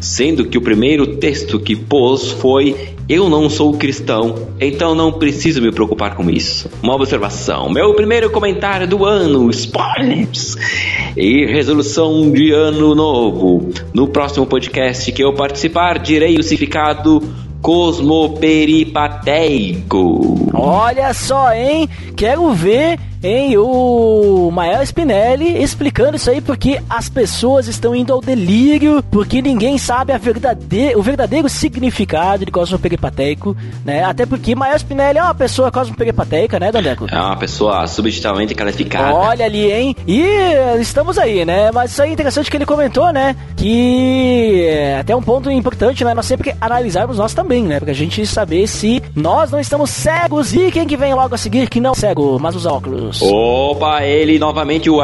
Sendo que o primeiro texto que pôs foi: Eu não sou cristão, então não preciso me preocupar com isso. Uma observação: meu primeiro comentário do ano, spoilers! E resolução de ano novo. No próximo podcast que eu participar, direi o significado cosmoperipateico. Olha só, hein? Quero ver hein? O Mael Spinelli explicando isso aí porque as pessoas estão indo ao delírio, porque ninguém sabe a verdade... o verdadeiro significado de cosmo peripateico, né? Até porque Mael Spinelli é uma pessoa cosmo peripateica, né, Dandeco? É uma pessoa substancialmente qualificada. Olha ali, hein? E estamos aí, né? Mas isso aí é interessante que ele comentou, né? Que é até um ponto importante, né? Nós sempre analisarmos nós também, né? Pra gente saber se nós não estamos cegos e quem que vem logo a seguir que não é cego, mas usa óculos. Opa, ele novamente o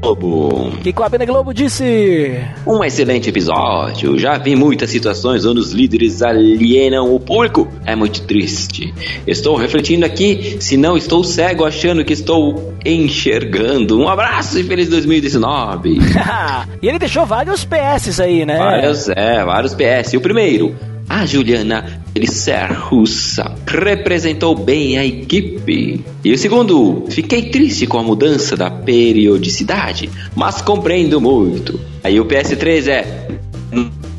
Globo. O que, que o Abner Globo disse? Um excelente episódio. Já vi muitas situações onde os líderes alienam o público. É muito triste. Estou refletindo aqui se não estou cego achando que estou enxergando. Um abraço e feliz 2019. [LAUGHS] e ele deixou vários PS aí, né? Vários, é, vários PS. O primeiro, a Juliana Elisser Russa representou bem a equipe. E o segundo, fiquei triste com a mudança da periodicidade, mas compreendo muito. Aí o PS3 é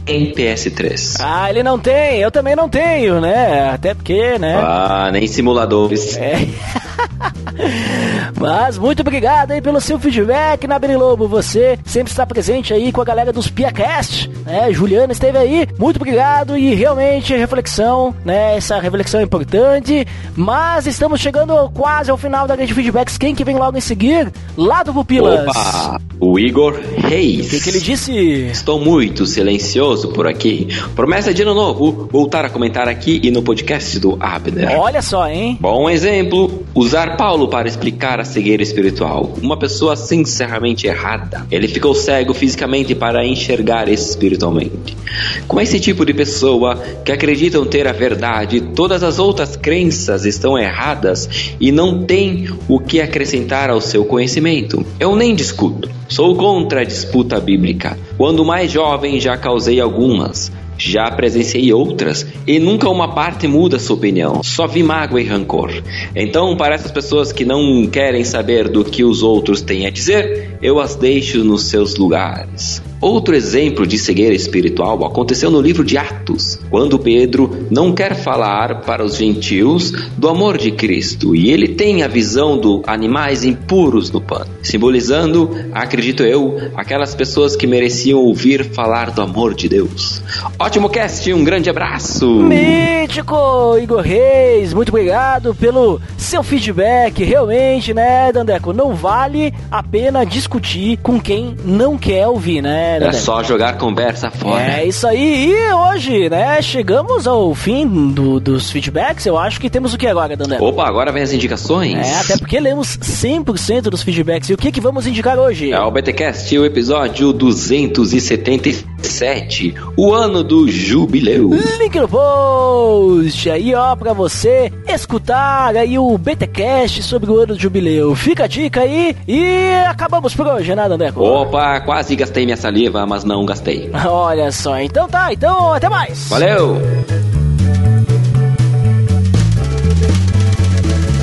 em PS3. Ah, ele não tem, eu também não tenho, né? Até porque, né? Ah, nem simuladores. É. [LAUGHS] [LAUGHS] Mas muito obrigado aí pelo seu feedback, Nabri Lobo. Você sempre está presente aí com a galera dos PiaCast, né? Juliana esteve aí. Muito obrigado e realmente reflexão, né? Essa reflexão é importante. Mas estamos chegando quase ao final da grande feedbacks. Quem que vem logo em seguir? Lá do Pupilas. Opa, o Igor Reis. O que, que ele disse? Estou muito silencioso por aqui. Promessa de ano novo, voltar a comentar aqui e no podcast do Abner. Olha só, hein? Bom exemplo, usar Paulo para explicar a cegueira espiritual. Uma pessoa sinceramente errada. Ele ficou cego fisicamente para enxergar espiritualmente. Com esse tipo de pessoa que acreditam ter a verdade, todas as outras crenças estão erradas e não tem o que acrescentar ao seu conhecimento. Eu nem discuto. Sou contra a disputa bíblica. Quando mais jovem já causei algumas. Já presenciei outras e nunca uma parte muda sua opinião. Só vi mágoa e rancor. Então, para essas pessoas que não querem saber do que os outros têm a dizer, eu as deixo nos seus lugares. Outro exemplo de cegueira espiritual aconteceu no livro de Atos, quando Pedro não quer falar para os gentios do amor de Cristo e ele tem a visão dos animais impuros no pano, simbolizando, acredito eu, aquelas pessoas que mereciam ouvir falar do amor de Deus. Ótimo cast, um grande abraço! Mítico Igor Reis, muito obrigado pelo seu feedback. Realmente, né, Dandeco, não vale a pena discutir com quem não quer ouvir, né? É só jogar conversa fora. É isso aí. E hoje, né, chegamos ao fim do, dos feedbacks. Eu acho que temos o que agora, Dandé? Opa, agora vem as indicações. É, até porque lemos 100% dos feedbacks. E o que, que vamos indicar hoje? É o BTcast, o episódio 277, o ano do jubileu. Link no post aí, ó, pra você escutar aí o BTcast sobre o ano do jubileu. Fica a dica aí e acabamos por hoje, né, Dandeco? Opa, quase gastei minha saliva, mas não gastei. [LAUGHS] Olha só, então tá, então até mais. Valeu!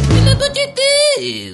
Filho do de Deus!